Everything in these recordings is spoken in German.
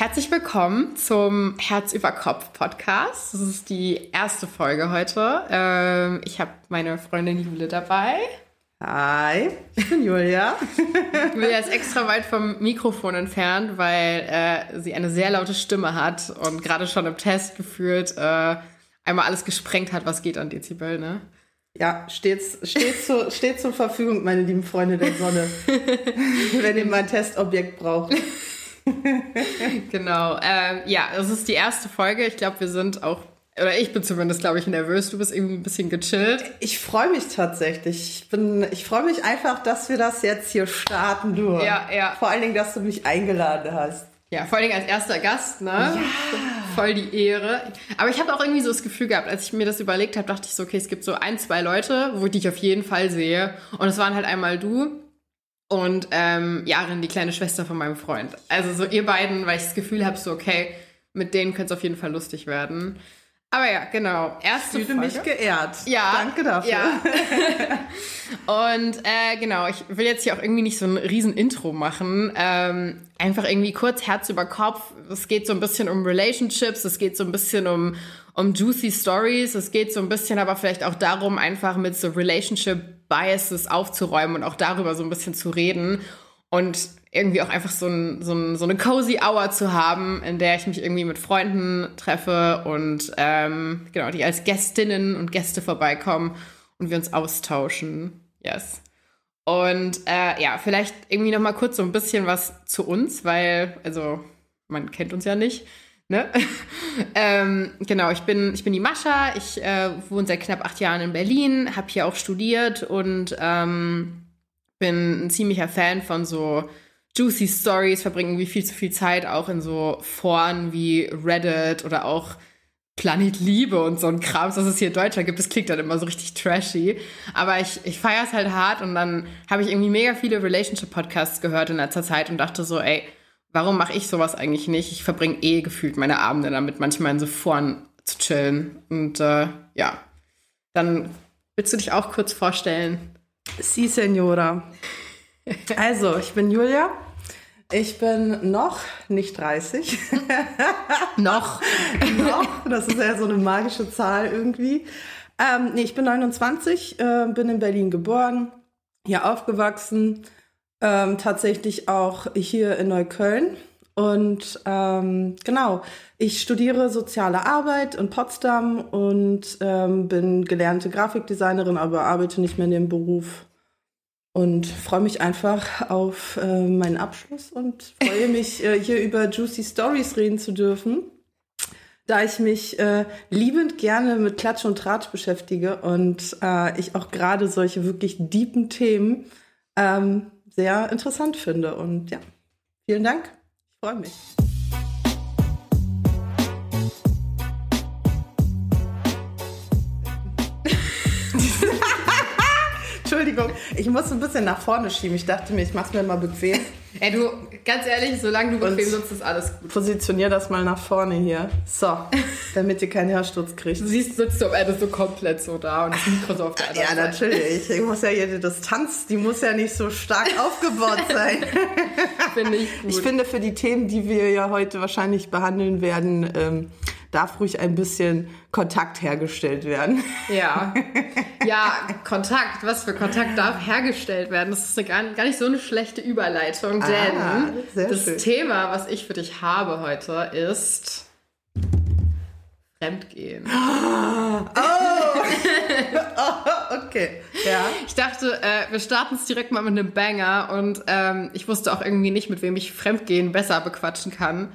Herzlich willkommen zum Herz über Kopf Podcast. Das ist die erste Folge heute. Ähm, ich habe meine Freundin Jule dabei. Hi, ich bin Julia. Julia ist extra weit vom Mikrofon entfernt, weil äh, sie eine sehr laute Stimme hat und gerade schon im Test gefühlt äh, einmal alles gesprengt hat, was geht an Dezibel, ne? Ja, stets, stets, zu, steht zur Verfügung, meine lieben Freunde der Sonne, wenn ihr mal ein Testobjekt braucht. genau. Ähm, ja, das ist die erste Folge. Ich glaube, wir sind auch, oder ich bin zumindest, glaube ich, nervös. Du bist irgendwie ein bisschen gechillt. Ich freue mich tatsächlich. Ich, bin, ich freue mich einfach, dass wir das jetzt hier starten dürfen. Ja, ja. Vor allen Dingen, dass du mich eingeladen hast. Ja, vor allen Dingen als erster Gast, ne? Ja. Voll die Ehre. Aber ich habe auch irgendwie so das Gefühl gehabt, als ich mir das überlegt habe, dachte ich so, okay, es gibt so ein, zwei Leute, wo ich dich auf jeden Fall sehe. Und es waren halt einmal du und ähm, Jarin, die kleine Schwester von meinem Freund. Also so ihr beiden, weil ich das Gefühl habe, so okay, mit denen könnte es auf jeden Fall lustig werden. Aber ja, genau. Erste ich fühle Folge. mich geehrt. Ja. Danke dafür. Ja. und äh, genau, ich will jetzt hier auch irgendwie nicht so ein riesen Intro machen. Ähm, einfach irgendwie kurz Herz über Kopf. Es geht so ein bisschen um Relationships, es geht so ein bisschen um, um juicy Stories, es geht so ein bisschen aber vielleicht auch darum, einfach mit so Relationship Biases aufzuräumen und auch darüber so ein bisschen zu reden und irgendwie auch einfach so, ein, so, ein, so eine cozy Hour zu haben, in der ich mich irgendwie mit Freunden treffe und ähm, genau, die als Gästinnen und Gäste vorbeikommen und wir uns austauschen. Yes. Und äh, ja, vielleicht irgendwie noch mal kurz so ein bisschen was zu uns, weil, also, man kennt uns ja nicht. Ne? ähm, genau, ich bin, ich bin die Mascha, ich äh, wohne seit knapp acht Jahren in Berlin, habe hier auch studiert und ähm, bin ein ziemlicher Fan von so juicy Stories, verbringe irgendwie viel zu viel Zeit auch in so Foren wie Reddit oder auch Planet Liebe und so ein Kram, was es hier in Deutschland gibt. Das klingt dann immer so richtig trashy. Aber ich, ich feiere es halt hart und dann habe ich irgendwie mega viele Relationship-Podcasts gehört in letzter Zeit und dachte so, ey, warum mache ich sowas eigentlich nicht? Ich verbringe eh gefühlt meine Abende damit, manchmal in so Foren zu chillen. Und äh, ja, dann willst du dich auch kurz vorstellen? Si, Senora. Also, ich bin Julia. Ich bin noch nicht 30. noch. noch. Das ist ja so eine magische Zahl irgendwie. Ähm, nee, ich bin 29, äh, bin in Berlin geboren, hier aufgewachsen, ähm, tatsächlich auch hier in Neukölln. Und ähm, genau, ich studiere soziale Arbeit in Potsdam und ähm, bin gelernte Grafikdesignerin, aber arbeite nicht mehr in dem Beruf. Und freue mich einfach auf äh, meinen Abschluss und freue mich, äh, hier über Juicy Stories reden zu dürfen, da ich mich äh, liebend gerne mit Klatsch und Tratsch beschäftige und äh, ich auch gerade solche wirklich deepen Themen ähm, sehr interessant finde. Und ja, vielen Dank. Ich freue mich. Entschuldigung, ich muss ein bisschen nach vorne schieben. Ich dachte mir, ich mache es mir mal bequem. Ey, du, ganz ehrlich, solange du bequem sitzt, ist alles gut. Positionier das mal nach vorne hier. So, damit ihr keinen Hörsturz kriegt. Du siehst, sitzt du am Ende so komplett so da und das Mikro so auf der anderen Ja, Seite. natürlich. Ich muss ja die Distanz, die muss ja nicht so stark aufgebaut sein. finde ich gut. Ich finde, für die Themen, die wir ja heute wahrscheinlich behandeln werden, ähm, darf ruhig ein bisschen Kontakt hergestellt werden. Ja, ja, Kontakt. Was für Kontakt darf hergestellt werden? Das ist gar, gar nicht so eine schlechte Überleitung, denn ah, das schön. Thema, was ich für dich habe heute, ist Fremdgehen. Oh, oh okay. Ja. Ich dachte, äh, wir starten es direkt mal mit einem Banger und ähm, ich wusste auch irgendwie nicht, mit wem ich Fremdgehen besser bequatschen kann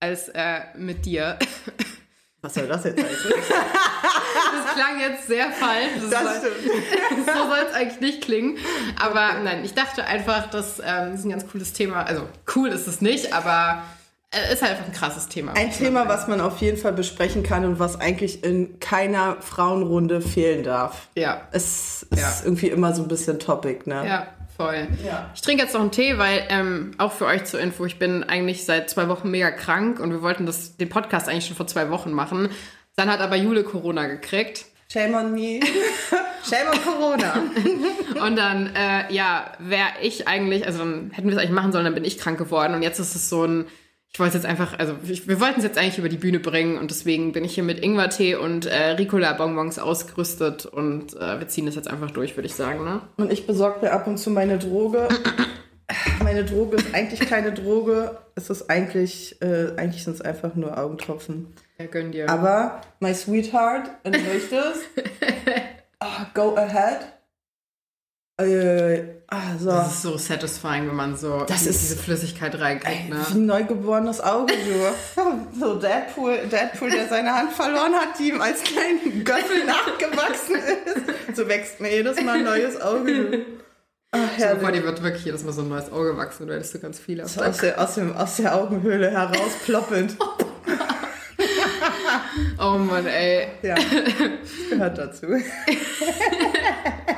als äh, mit dir. Was soll das jetzt heißen? das klang jetzt sehr falsch. Das, das soll, so soll es eigentlich nicht klingen. Aber nein, ich dachte einfach, das ähm, ist ein ganz cooles Thema. Also cool ist es nicht, aber äh, ist halt einfach ein krasses Thema. Ein Thema, was man auf jeden Fall besprechen kann und was eigentlich in keiner Frauenrunde fehlen darf. Ja. Es ist ja. irgendwie immer so ein bisschen Topic, ne? Ja. Voll. Ja. Ich trinke jetzt noch einen Tee, weil ähm, auch für euch zur Info, ich bin eigentlich seit zwei Wochen mega krank und wir wollten das, den Podcast eigentlich schon vor zwei Wochen machen. Dann hat aber Jule Corona gekriegt. Shame on me. Shame on Corona. und dann, äh, ja, wäre ich eigentlich, also dann hätten wir es eigentlich machen sollen, dann bin ich krank geworden. Und jetzt ist es so ein, ich wollte es jetzt einfach, also ich, wir wollten es jetzt eigentlich über die Bühne bringen und deswegen bin ich hier mit Ingwertee und äh, Ricola-Bonbons ausgerüstet und äh, wir ziehen das jetzt einfach durch, würde ich sagen, ne? Und ich besorge mir ab und zu meine Droge. meine Droge ist eigentlich keine Droge. Es ist eigentlich, äh, eigentlich sind es einfach nur Augentropfen. Ja, gönn dir. Aber, my sweetheart, wenn du möchtest, oh, go ahead. Äh, ah, so. Das ist so satisfying, wenn man so Das ist- diese Flüssigkeit reinkriegt, Wie ne? ein neugeborenes Auge, du. So Deadpool, Deadpool, der seine Hand verloren hat, die ihm als kleinen Göffel nachgewachsen ist. So wächst mir jedes Mal ein neues Auge. Ach, Stell dir vor, herrlich. dir wird wirklich jedes Mal so ein neues Auge wachsen du hättest so ganz viele. So aus, der, aus, dem, aus der Augenhöhle heraus ploppend. Oh Mann, ey. Ja, das gehört dazu.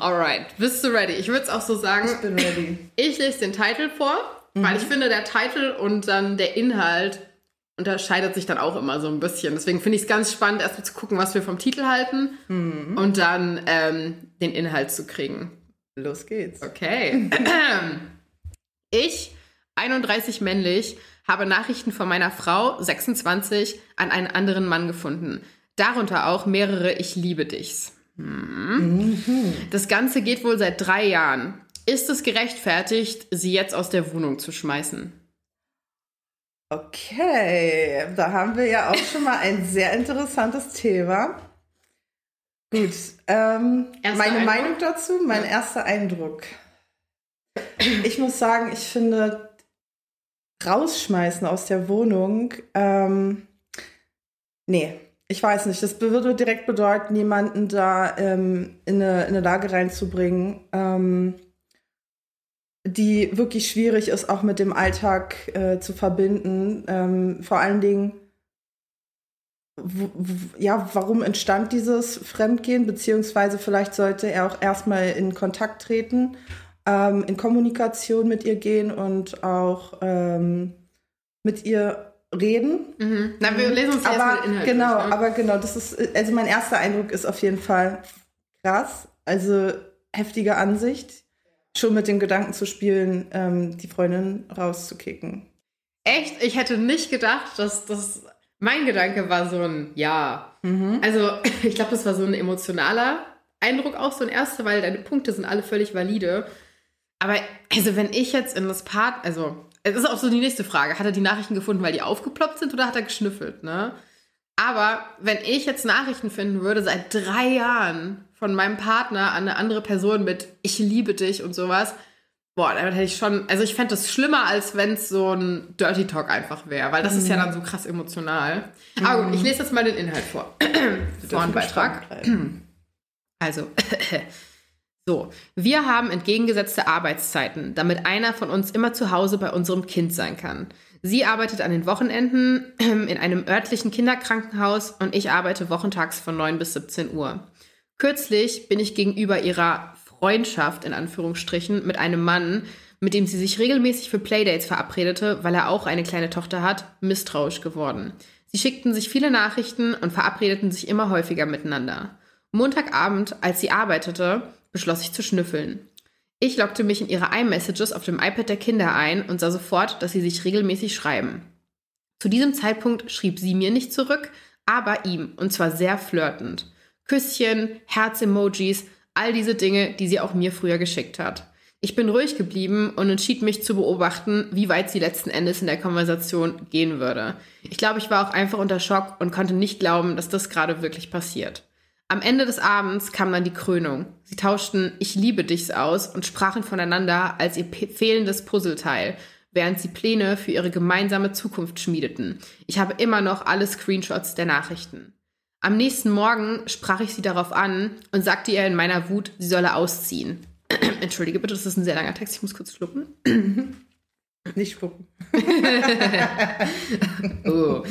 Alright, bist du ready? Ich würde es auch so sagen, Ich bin ready. ich lese den Titel vor, weil ich finde, der Titel und dann der Inhalt unterscheidet sich dann auch immer so ein bisschen. Deswegen finde ich es ganz spannend, erstmal zu gucken, was wir vom Titel halten und dann ähm, den Inhalt zu kriegen. Los geht's. Okay. Ich, 31 männlich, habe Nachrichten von meiner Frau, 26, an einen anderen Mann gefunden. Darunter auch mehrere Ich liebe dichs. Hm. Das Ganze geht wohl seit drei Jahren. Ist es gerechtfertigt, sie jetzt aus der Wohnung zu schmeißen? Okay, da haben wir ja auch schon mal ein sehr interessantes Thema. Gut, ähm, meine Eindruck? Meinung dazu, mein erster Eindruck. Ich muss sagen, ich finde, rausschmeißen aus der Wohnung, ähm, nee, ich weiß nicht, das würde direkt bedeuten, jemanden da ähm, in, eine, in eine Lage reinzubringen, ähm, die wirklich schwierig ist, auch mit dem Alltag äh, zu verbinden. Ähm, vor allen Dingen, ja, warum entstand dieses Fremdgehen? Beziehungsweise vielleicht sollte er auch erstmal in Kontakt treten, ähm, in Kommunikation mit ihr gehen und auch ähm, mit ihr reden. Mhm. Na, wir lesen uns aber Inhalt genau, durch, ne? aber genau, das ist, also mein erster Eindruck ist auf jeden Fall krass. Also heftige Ansicht. Schon mit dem Gedanken zu spielen, ähm, die Freundin rauszukicken. Echt? Ich hätte nicht gedacht, dass das. Mein Gedanke war so ein Ja. Also, ich glaube, das war so ein emotionaler Eindruck auch so ein erster, weil deine Punkte sind alle völlig valide. Aber, also, wenn ich jetzt in das Part. Also, es ist auch so die nächste Frage. Hat er die Nachrichten gefunden, weil die aufgeploppt sind oder hat er geschnüffelt, ne? Aber wenn ich jetzt Nachrichten finden würde, seit drei Jahren von meinem Partner an eine andere Person mit Ich liebe dich und sowas, boah, dann hätte ich schon, also ich fände das schlimmer, als wenn es so ein Dirty Talk einfach wäre, weil das ist ja dann so krass emotional. Aber gut, ich lese jetzt mal den Inhalt vor. Voranbeitrag. Also, so, wir haben entgegengesetzte Arbeitszeiten, damit einer von uns immer zu Hause bei unserem Kind sein kann. Sie arbeitet an den Wochenenden in einem örtlichen Kinderkrankenhaus und ich arbeite wochentags von 9 bis 17 Uhr. Kürzlich bin ich gegenüber ihrer Freundschaft in Anführungsstrichen mit einem Mann, mit dem sie sich regelmäßig für Playdates verabredete, weil er auch eine kleine Tochter hat, misstrauisch geworden. Sie schickten sich viele Nachrichten und verabredeten sich immer häufiger miteinander. Montagabend, als sie arbeitete, beschloss ich zu schnüffeln. Ich loggte mich in ihre iMessages auf dem iPad der Kinder ein und sah sofort, dass sie sich regelmäßig schreiben. Zu diesem Zeitpunkt schrieb sie mir nicht zurück, aber ihm, und zwar sehr flirtend. Küsschen, Herz-Emojis, all diese Dinge, die sie auch mir früher geschickt hat. Ich bin ruhig geblieben und entschied mich zu beobachten, wie weit sie letzten Endes in der Konversation gehen würde. Ich glaube, ich war auch einfach unter Schock und konnte nicht glauben, dass das gerade wirklich passiert. Am Ende des Abends kam dann die Krönung. Sie tauschten Ich liebe dich's aus und sprachen voneinander als ihr fehlendes Puzzleteil, während sie Pläne für ihre gemeinsame Zukunft schmiedeten. Ich habe immer noch alle Screenshots der Nachrichten. Am nächsten Morgen sprach ich sie darauf an und sagte ihr in meiner Wut, sie solle ausziehen. Entschuldige bitte, das ist ein sehr langer Text, ich muss kurz schlucken. Nicht spucken. Oh.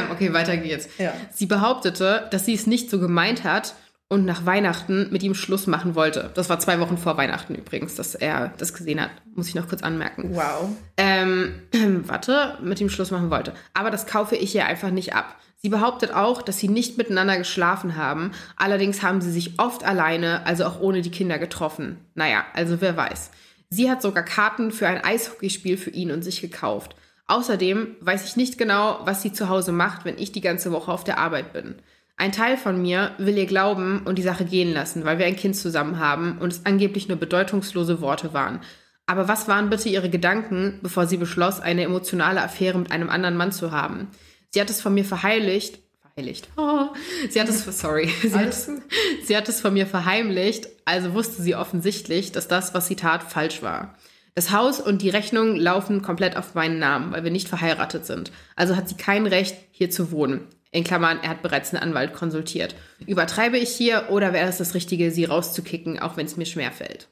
Okay, weiter geht's. Ja. Sie behauptete, dass sie es nicht so gemeint hat und nach Weihnachten mit ihm Schluss machen wollte. Das war zwei Wochen vor Weihnachten übrigens, dass er das gesehen hat. Muss ich noch kurz anmerken. Wow. Ähm, warte, mit ihm Schluss machen wollte. Aber das kaufe ich ihr einfach nicht ab. Sie behauptet auch, dass sie nicht miteinander geschlafen haben. Allerdings haben sie sich oft alleine, also auch ohne die Kinder getroffen. Naja, also wer weiß. Sie hat sogar Karten für ein Eishockeyspiel für ihn und sich gekauft. Außerdem weiß ich nicht genau, was sie zu Hause macht, wenn ich die ganze Woche auf der Arbeit bin. Ein Teil von mir will ihr glauben und die Sache gehen lassen, weil wir ein Kind zusammen haben und es angeblich nur bedeutungslose Worte waren. Aber was waren bitte ihre Gedanken, bevor sie beschloss, eine emotionale Affäre mit einem anderen Mann zu haben? Sie hat es von mir verheimlicht. Verheimlicht. Oh, sie hat es, sorry. Sie hat, sie hat es von mir verheimlicht, also wusste sie offensichtlich, dass das, was sie tat, falsch war. Das Haus und die Rechnung laufen komplett auf meinen Namen, weil wir nicht verheiratet sind. Also hat sie kein Recht, hier zu wohnen. In Klammern, er hat bereits einen Anwalt konsultiert. Übertreibe ich hier oder wäre es das Richtige, sie rauszukicken, auch wenn es mir schwerfällt?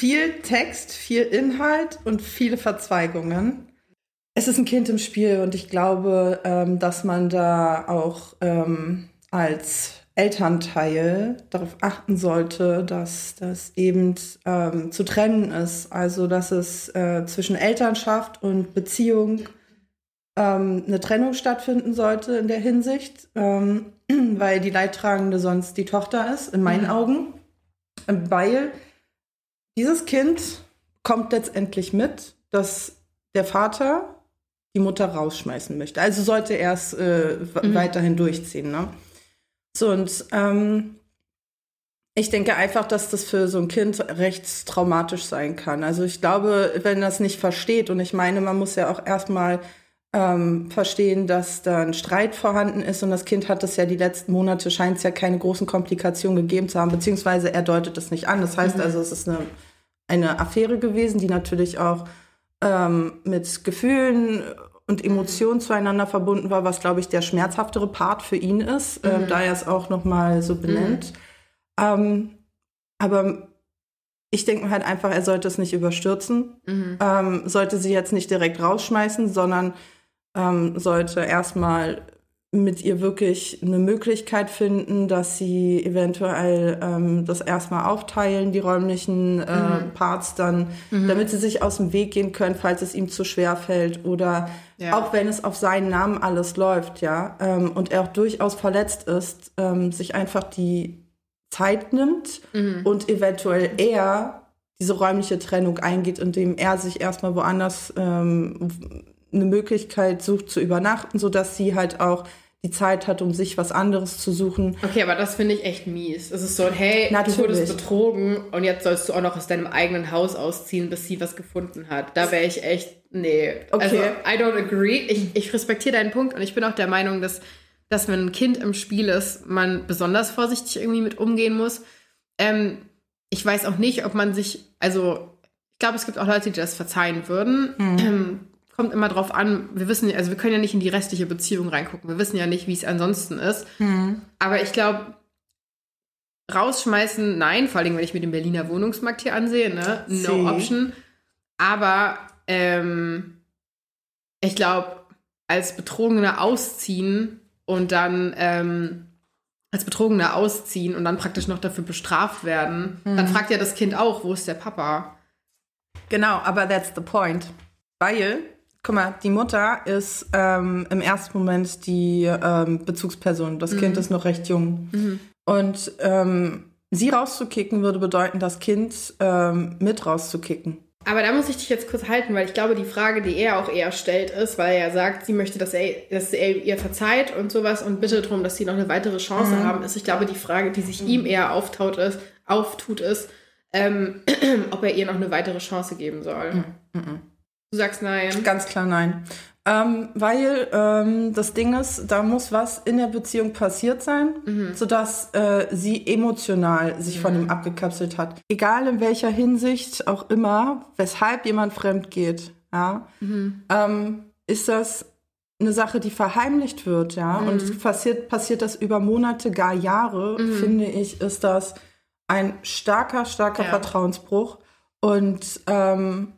Viel Text, viel Inhalt und viele Verzweigungen. Es ist ein Kind im Spiel und ich glaube, ähm, dass man da auch ähm, als Elternteil darauf achten sollte, dass das eben ähm, zu trennen ist. Also dass es äh, zwischen Elternschaft und Beziehung ähm, eine Trennung stattfinden sollte in der Hinsicht, ähm, weil die Leidtragende sonst die Tochter ist, in meinen mhm. Augen. Weil dieses Kind kommt letztendlich mit, dass der Vater die Mutter rausschmeißen möchte. Also sollte er es äh, mhm. weiterhin durchziehen. Ne? So, und ähm, ich denke einfach, dass das für so ein Kind recht traumatisch sein kann. Also ich glaube, wenn das nicht versteht, und ich meine, man muss ja auch erstmal ähm, verstehen, dass da ein Streit vorhanden ist und das Kind hat es ja die letzten Monate, scheint es ja keine großen Komplikationen gegeben zu haben, beziehungsweise er deutet es nicht an. Das heißt mhm. also, es ist eine, eine Affäre gewesen, die natürlich auch ähm, mit Gefühlen und Emotionen zueinander verbunden war, was, glaube ich, der schmerzhaftere Part für ihn ist, ähm, mhm. ähm, da er es auch nochmal so benennt. Mhm. Ähm, aber ich denke mir halt einfach, er sollte es nicht überstürzen, mhm. ähm, sollte sie jetzt nicht direkt rausschmeißen, sondern ähm, sollte erstmal mit ihr wirklich eine Möglichkeit finden, dass sie eventuell ähm, das erstmal aufteilen, die räumlichen äh, mhm. Parts dann, mhm. damit sie sich aus dem Weg gehen können, falls es ihm zu schwer fällt oder ja. auch wenn es auf seinen Namen alles läuft, ja, ähm, und er auch durchaus verletzt ist, ähm, sich einfach die Zeit nimmt mhm. und eventuell er diese räumliche Trennung eingeht, indem er sich erstmal woanders ähm, eine Möglichkeit sucht zu übernachten, so dass sie halt auch die Zeit hat, um sich was anderes zu suchen. Okay, aber das finde ich echt mies. Es ist so, hey, Natürlich. du wurdest betrogen und jetzt sollst du auch noch aus deinem eigenen Haus ausziehen, bis sie was gefunden hat. Da wäre ich echt, nee. Okay. Also, I don't agree. Ich, ich respektiere deinen Punkt und ich bin auch der Meinung, dass, dass wenn ein Kind im Spiel ist, man besonders vorsichtig irgendwie mit umgehen muss. Ähm, ich weiß auch nicht, ob man sich, also ich glaube, es gibt auch Leute, die das verzeihen würden. Mhm. Kommt immer drauf an, wir wissen, also wir können ja nicht in die restliche Beziehung reingucken. Wir wissen ja nicht, wie es ansonsten ist. Mhm. Aber ich glaube, rausschmeißen, nein, vor allem, wenn ich mir den Berliner Wohnungsmarkt hier ansehe, ne? No Sie. option. Aber ähm, ich glaube, als Betrogener ausziehen und dann ähm, als Betrogener ausziehen und dann praktisch noch dafür bestraft werden, mhm. dann fragt ja das Kind auch, wo ist der Papa? Genau, aber that's the point. Weil Guck mal, die Mutter ist ähm, im ersten Moment die ähm, Bezugsperson. Das mhm. Kind ist noch recht jung. Mhm. Und ähm, sie rauszukicken würde bedeuten, das Kind ähm, mit rauszukicken. Aber da muss ich dich jetzt kurz halten, weil ich glaube, die Frage, die er auch eher stellt, ist, weil er sagt, sie möchte, dass er, dass er ihr verzeiht und sowas und bittet darum, dass sie noch eine weitere Chance mhm. haben, ist, ich glaube, die Frage, die sich ihm eher auftaut ist, auftut, ist, ähm, ob er ihr noch eine weitere Chance geben soll. Mhm. Du sagst nein. Ganz klar nein. Ähm, weil ähm, das Ding ist, da muss was in der Beziehung passiert sein, mhm. sodass äh, sie emotional sich mhm. von ihm abgekapselt hat. Egal in welcher Hinsicht auch immer, weshalb jemand fremd geht, ja, mhm. ähm, ist das eine Sache, die verheimlicht wird, ja. Und mhm. passiert, passiert das über Monate, gar Jahre, mhm. finde ich, ist das ein starker, starker ja. Vertrauensbruch. Und ähm,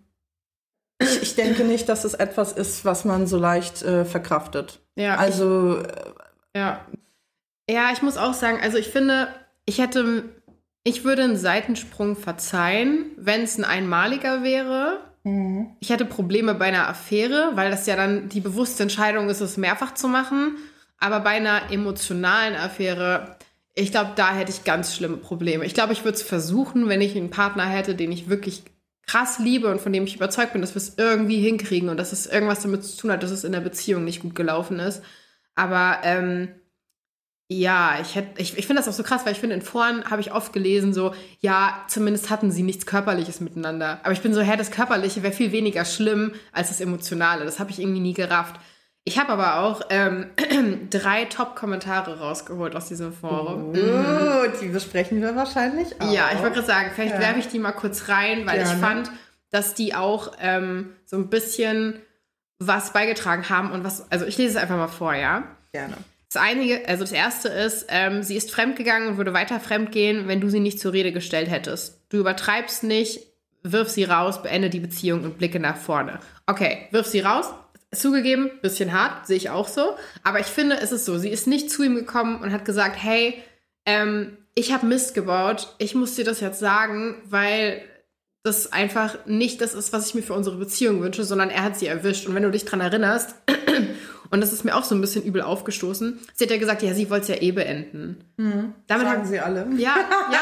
ich, ich denke nicht, dass es etwas ist, was man so leicht äh, verkraftet. Ja. Also. Ich, äh, ja. Ja, ich muss auch sagen, also ich finde, ich hätte, ich würde einen Seitensprung verzeihen, wenn es ein einmaliger wäre. Mhm. Ich hätte Probleme bei einer Affäre, weil das ja dann die bewusste Entscheidung ist, es mehrfach zu machen. Aber bei einer emotionalen Affäre, ich glaube, da hätte ich ganz schlimme Probleme. Ich glaube, ich würde es versuchen, wenn ich einen Partner hätte, den ich wirklich krass liebe und von dem ich überzeugt bin, dass wir es irgendwie hinkriegen und dass es irgendwas damit zu tun hat, dass es in der Beziehung nicht gut gelaufen ist. Aber ähm, ja, ich, ich, ich finde das auch so krass, weil ich finde, in Foren habe ich oft gelesen, so, ja, zumindest hatten sie nichts Körperliches miteinander. Aber ich bin so, hä, das Körperliche wäre viel weniger schlimm als das Emotionale. Das habe ich irgendwie nie gerafft. Ich habe aber auch ähm, drei Top-Kommentare rausgeholt aus diesem Forum. Oh, die besprechen wir wahrscheinlich auch. Ja, ich wollte gerade sagen, vielleicht ja. werfe ich die mal kurz rein, weil Gerne. ich fand, dass die auch ähm, so ein bisschen was beigetragen haben und was, also ich lese es einfach mal vor, ja? Gerne. Das einige, also das erste ist, ähm, sie ist fremdgegangen und würde weiter fremdgehen, wenn du sie nicht zur Rede gestellt hättest. Du übertreibst nicht, wirf sie raus, beende die Beziehung und blicke nach vorne. Okay, wirf sie raus. Zugegeben, bisschen hart, sehe ich auch so. Aber ich finde, es ist so, sie ist nicht zu ihm gekommen und hat gesagt, hey, ähm, ich habe Mist gebaut, ich muss dir das jetzt sagen, weil das einfach nicht das ist, was ich mir für unsere Beziehung wünsche, sondern er hat sie erwischt. Und wenn du dich dran erinnerst, und das ist mir auch so ein bisschen übel aufgestoßen, sie hat ja gesagt, ja, sie wollte es ja eh beenden. Mhm. Damit Sagen hat, sie alle. Ja, ja.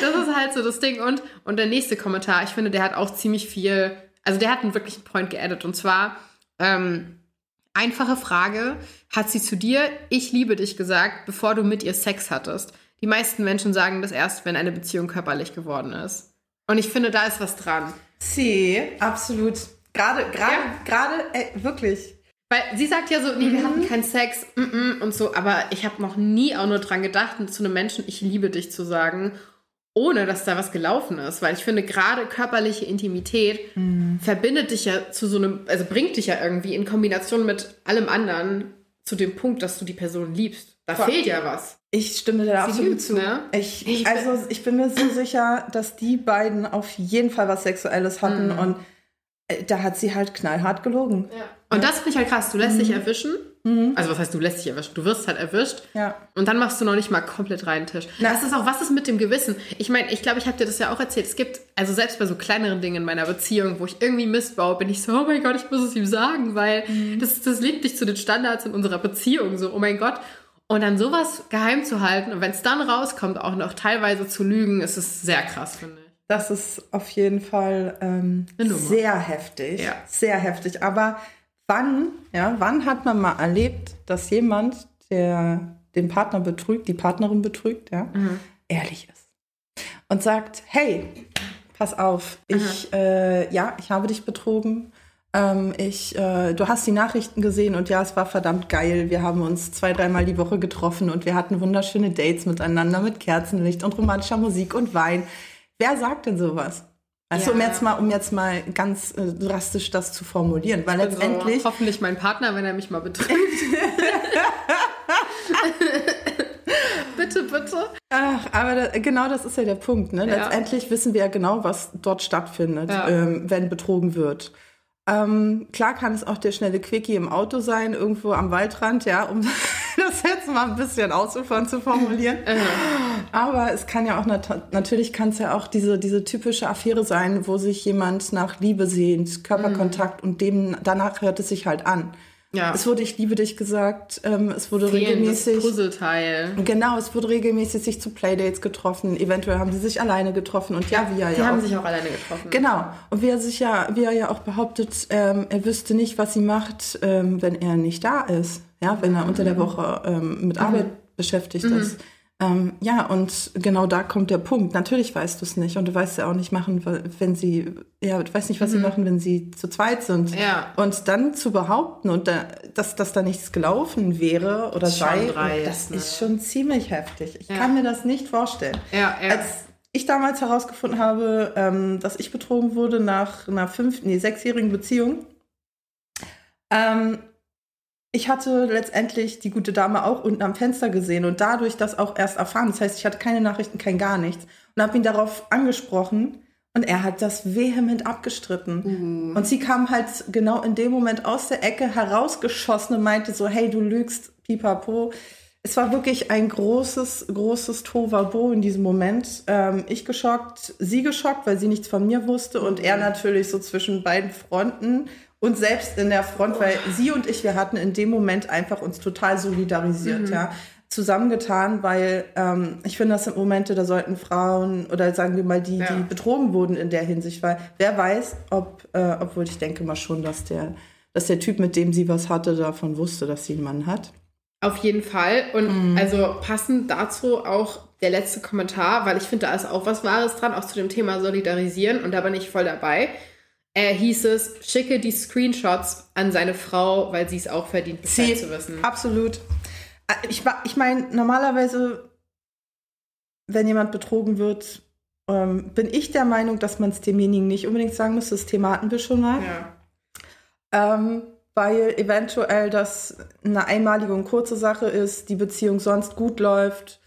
das ist halt so das Ding. Und, und der nächste Kommentar, ich finde, der hat auch ziemlich viel, also der hat einen wirklichen Point geaddet. Und zwar, ähm, einfache Frage, hat sie zu dir, ich liebe dich gesagt, bevor du mit ihr Sex hattest? Die meisten Menschen sagen das erst, wenn eine Beziehung körperlich geworden ist. Und ich finde, da ist was dran. Sie, absolut. Gerade, gerade, ja. gerade, ey, wirklich. Weil sie sagt ja so, nee, wir hatten mhm. keinen Sex mm -mm, und so, aber ich habe noch nie auch nur dran gedacht, zu einem Menschen, ich liebe dich zu sagen, ohne dass da was gelaufen ist. Weil ich finde, gerade körperliche Intimität mhm. verbindet dich ja zu so einem, also bringt dich ja irgendwie in Kombination mit allem anderen zu dem Punkt, dass du die Person liebst. Da Voll. fehlt ja was. Ich stimme da absolut zu. Ne? Ich, ich, also ich bin mir so sicher, dass die beiden auf jeden Fall was Sexuelles hatten mhm. und äh, da hat sie halt knallhart gelogen. Ja. Und das finde ich halt krass. Du lässt mhm. dich erwischen. Mhm. Also was heißt, du lässt dich erwischen? Du wirst halt erwischt. Ja. Und dann machst du noch nicht mal komplett reinen Tisch. Na. Das ist auch, was ist mit dem Gewissen? Ich meine, ich glaube, ich habe dir das ja auch erzählt. Es gibt, also selbst bei so kleineren Dingen in meiner Beziehung, wo ich irgendwie Mist baue, bin ich so, oh mein Gott, ich muss es ihm sagen, weil mhm. das, das liegt nicht zu den Standards in unserer Beziehung. So, oh mein Gott. Und dann sowas geheim zu halten und wenn es dann rauskommt, auch noch teilweise zu lügen, ist es sehr krass, finde ich. Das ist auf jeden Fall ähm, sehr heftig. Ja. Sehr heftig. Aber wann, ja, wann hat man mal erlebt, dass jemand, der den Partner betrügt, die Partnerin betrügt, ja, mhm. ehrlich ist und sagt, hey, pass auf, ich, äh, ja, ich habe dich betrogen. Ähm, ich, äh, du hast die Nachrichten gesehen und ja, es war verdammt geil. Wir haben uns zwei, dreimal die Woche getroffen und wir hatten wunderschöne Dates miteinander mit Kerzenlicht und romantischer Musik und Wein. Wer sagt denn sowas? Also ja. um jetzt mal, um jetzt mal ganz äh, drastisch das zu formulieren, weil letztendlich so, hoffentlich mein Partner, wenn er mich mal betrifft. bitte, bitte. Ach, aber da, genau das ist ja der Punkt. Ne? Ja. Letztendlich wissen wir ja genau, was dort stattfindet, ja. ähm, wenn betrogen wird. Ähm, klar kann es auch der schnelle Quickie im Auto sein, irgendwo am Waldrand, ja, um das jetzt mal ein bisschen ausufern zu formulieren. Aber es kann ja auch, nat natürlich kann es ja auch diese, diese typische Affäre sein, wo sich jemand nach Liebe sehnt, Körperkontakt mhm. und dem, danach hört es sich halt an. Ja. Es wurde Ich liebe dich gesagt. Ähm, es wurde Fehlen, regelmäßig. Das Puzzleteil. Genau, es wurde regelmäßig sich zu Playdates getroffen. Eventuell haben sie sich alleine getroffen und ja, wie er ja. Die haben sich auch alleine getroffen. Genau. Und wie er sich ja, wie er ja auch behauptet, ähm, er wüsste nicht, was sie macht, ähm, wenn er nicht da ist. Ja, wenn er unter der Woche ähm, mit Arbeit mhm. beschäftigt mhm. ist. Ähm, ja, und genau da kommt der Punkt. Natürlich weißt du es nicht und du weißt ja auch nicht machen, wenn sie, ja, du weißt nicht, was mhm. sie machen, wenn sie zu zweit sind. Ja. Und dann zu behaupten und da, dass, dass da nichts gelaufen wäre oder sei, dreist, das ne? ist schon ziemlich heftig. Ich ja. kann mir das nicht vorstellen. Ja, ja. Als ich damals herausgefunden habe, ähm, dass ich betrogen wurde nach einer fünf, nee, sechsjährigen Beziehung, ähm, ich hatte letztendlich die gute Dame auch unten am Fenster gesehen und dadurch das auch erst erfahren. Das heißt, ich hatte keine Nachrichten, kein gar nichts und habe ihn darauf angesprochen und er hat das vehement abgestritten. Mhm. Und sie kam halt genau in dem Moment aus der Ecke herausgeschossen und meinte so, hey, du lügst, pipapo. Es war wirklich ein großes, großes Tovabo in diesem Moment. Ähm, ich geschockt, sie geschockt, weil sie nichts von mir wusste und er natürlich so zwischen beiden Fronten und selbst in der Front, weil sie und ich, wir hatten in dem Moment einfach uns total solidarisiert, mhm. ja. zusammengetan, weil ähm, ich finde, das sind Momente, da sollten Frauen oder sagen wir mal die, Ja. die betrogen wurden in der Hinsicht, weil wer weiß, ob, äh, obwohl ich denke mal schon, dass der, dass der Typ, mit dem sie was hatte, davon wusste, dass sie einen Mann hat. Auf jeden Fall. Und Mhm. also passend dazu auch der letzte Kommentar, weil ich finde, da ist auch was Wahres dran, auch zu dem Thema Solidarisieren. Und da bin ich voll dabei. Äh, hieß es, schicke die Screenshots an seine Frau, weil sie es auch verdient, Bescheid Sie- zu wissen. Absolut. Äh, Ich, ich meine, normalerweise, wenn jemand betrogen wird, ähm, bin ich der Meinung, dass man es demjenigen nicht unbedingt sagen muss. Das Thema hatten wir schon mal. Ja. Ähm, weil eventuell das eine einmalige und kurze Sache ist, die Beziehung sonst gut läuft.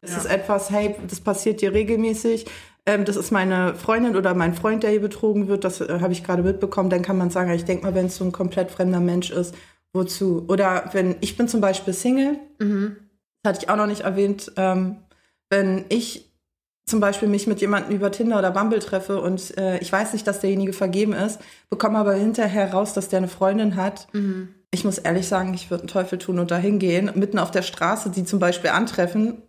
Es Ja. ist etwas, hey, das passiert dir regelmäßig. Ähm, das ist meine Freundin oder mein Freund, der hier betrogen wird. Das äh, habe ich gerade mitbekommen. Dann kann man sagen, ich denke mal, wenn es so ein komplett fremder Mensch ist, wozu? Oder wenn ich bin zum Beispiel Single, Mhm. das hatte ich auch noch nicht erwähnt, ähm, wenn ich zum Beispiel mich mit jemandem über Tinder oder Bumble treffe und äh, ich weiß nicht, dass derjenige vergeben ist, bekomme aber hinterher raus, dass der eine Freundin hat. Mhm. Ich muss ehrlich sagen, ich würde einen Teufel tun und dahin gehen, mitten auf der Straße, die zum Beispiel antreffen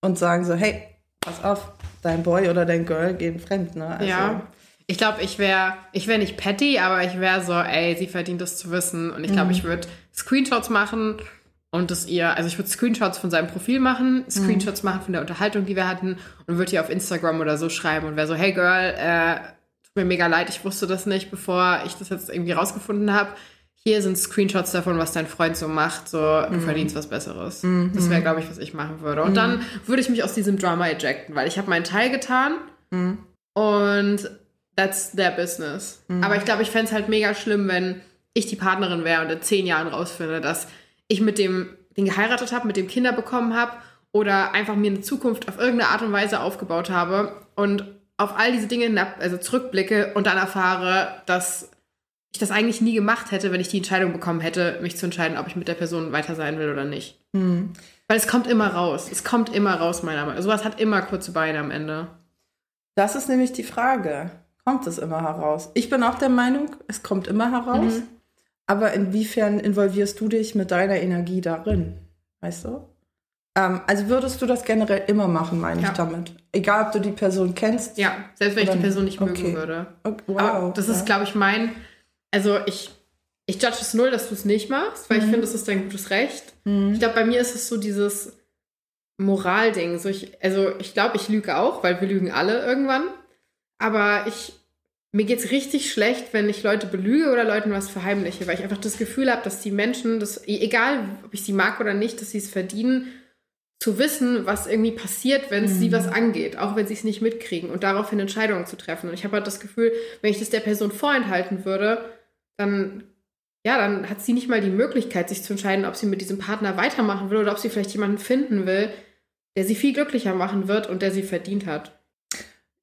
und sagen so, hey, pass auf, dein Boy oder dein Girl gehen fremd, ne? Also, Ja. Ich glaube, ich wäre, ich wäre nicht petty, aber ich wäre so, ey, sie verdient es zu wissen. Und ich glaube, ich würde Screenshots machen und es ihr, also ich würde Screenshots von seinem Profil machen, Screenshots machen von der Unterhaltung, die wir hatten und würde ihr auf Instagram oder so schreiben und wäre so, hey Girl, äh, tut mir mega leid, ich wusste das nicht, bevor ich das jetzt irgendwie rausgefunden habe. Hier sind Screenshots davon, was dein Freund so macht. So, du verdienst was Besseres. Das wäre, glaube ich, was ich machen würde. Und dann würde ich mich aus diesem Drama ejecten, weil ich habe meinen Teil getan und that's their business. Aber ich glaube, ich fände es halt mega schlimm, wenn ich die Partnerin wäre und in zehn Jahren rausfinde, dass ich mit dem den geheiratet habe, mit dem Kinder bekommen habe oder einfach mir eine Zukunft auf irgendeine Art und Weise aufgebaut habe und auf all diese Dinge also zurückblicke und dann erfahre, dass ich das eigentlich nie gemacht hätte, wenn ich die Entscheidung bekommen hätte, mich zu entscheiden, ob ich mit der Person weiter sein will oder nicht. Hm. Weil es kommt immer raus. Es kommt immer raus, Meinung nach. Sowas hat immer kurze Beine am Ende. Das ist nämlich die Frage. Kommt es immer heraus? Ich bin auch der Meinung, es kommt immer heraus. Mhm. Aber inwiefern involvierst du dich mit deiner Energie darin? Weißt du? Ähm, also würdest du das generell immer machen, meine Ja. ich damit. Egal, ob du die Person kennst. Ja, selbst wenn ich die Person nicht nicht. mögen Okay. würde. Okay, Wow. Aber das ist, ja. glaube ich, mein. Also ich, ich judge es null, dass du es nicht machst, weil ich finde, das ist dein gutes Recht. Mhm. Ich glaube, bei mir ist es so dieses Moralding. So ich, also ich glaube, ich lüge auch, weil wir lügen alle irgendwann. Aber ich, mir geht's richtig schlecht, wenn ich Leute belüge oder Leuten was verheimliche, weil ich einfach das Gefühl habe, dass die Menschen, das, egal ob ich sie mag oder nicht, dass sie es verdienen, zu wissen, was irgendwie passiert, wenn es sie was angeht, auch wenn sie es nicht mitkriegen und daraufhin Entscheidungen zu treffen. Und ich habe halt das Gefühl, wenn ich das der Person vorenthalten würde, dann, ja, dann hat sie nicht mal die Möglichkeit, sich zu entscheiden, ob sie mit diesem Partner weitermachen will oder ob sie vielleicht jemanden finden will, der sie viel glücklicher machen wird und der sie verdient hat.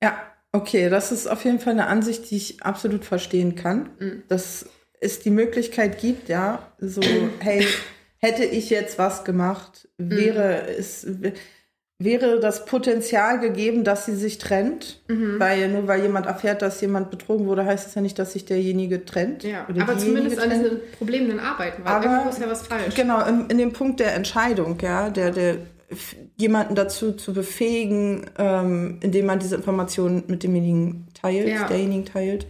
Ja, okay, das ist auf jeden Fall eine Ansicht, die ich absolut verstehen kann. Mhm. Dass es die Möglichkeit gibt, ja, so, hey, hätte ich jetzt was gemacht, Mhm. wäre es wäre das Potenzial gegeben, dass sie sich trennt, Mhm. weil nur weil jemand erfährt, dass jemand betrogen wurde, heißt es ja nicht, dass sich derjenige trennt. Ja, aber zumindest an trennt. diesen Problemen dann arbeiten, weil Aber- irgendwo ist ja was falsch. Genau, in, in dem Punkt der Entscheidung, ja, der, der jemanden dazu zu befähigen, ähm, indem man diese Informationen mit demjenigen teilt, Ja. derjenigen teilt,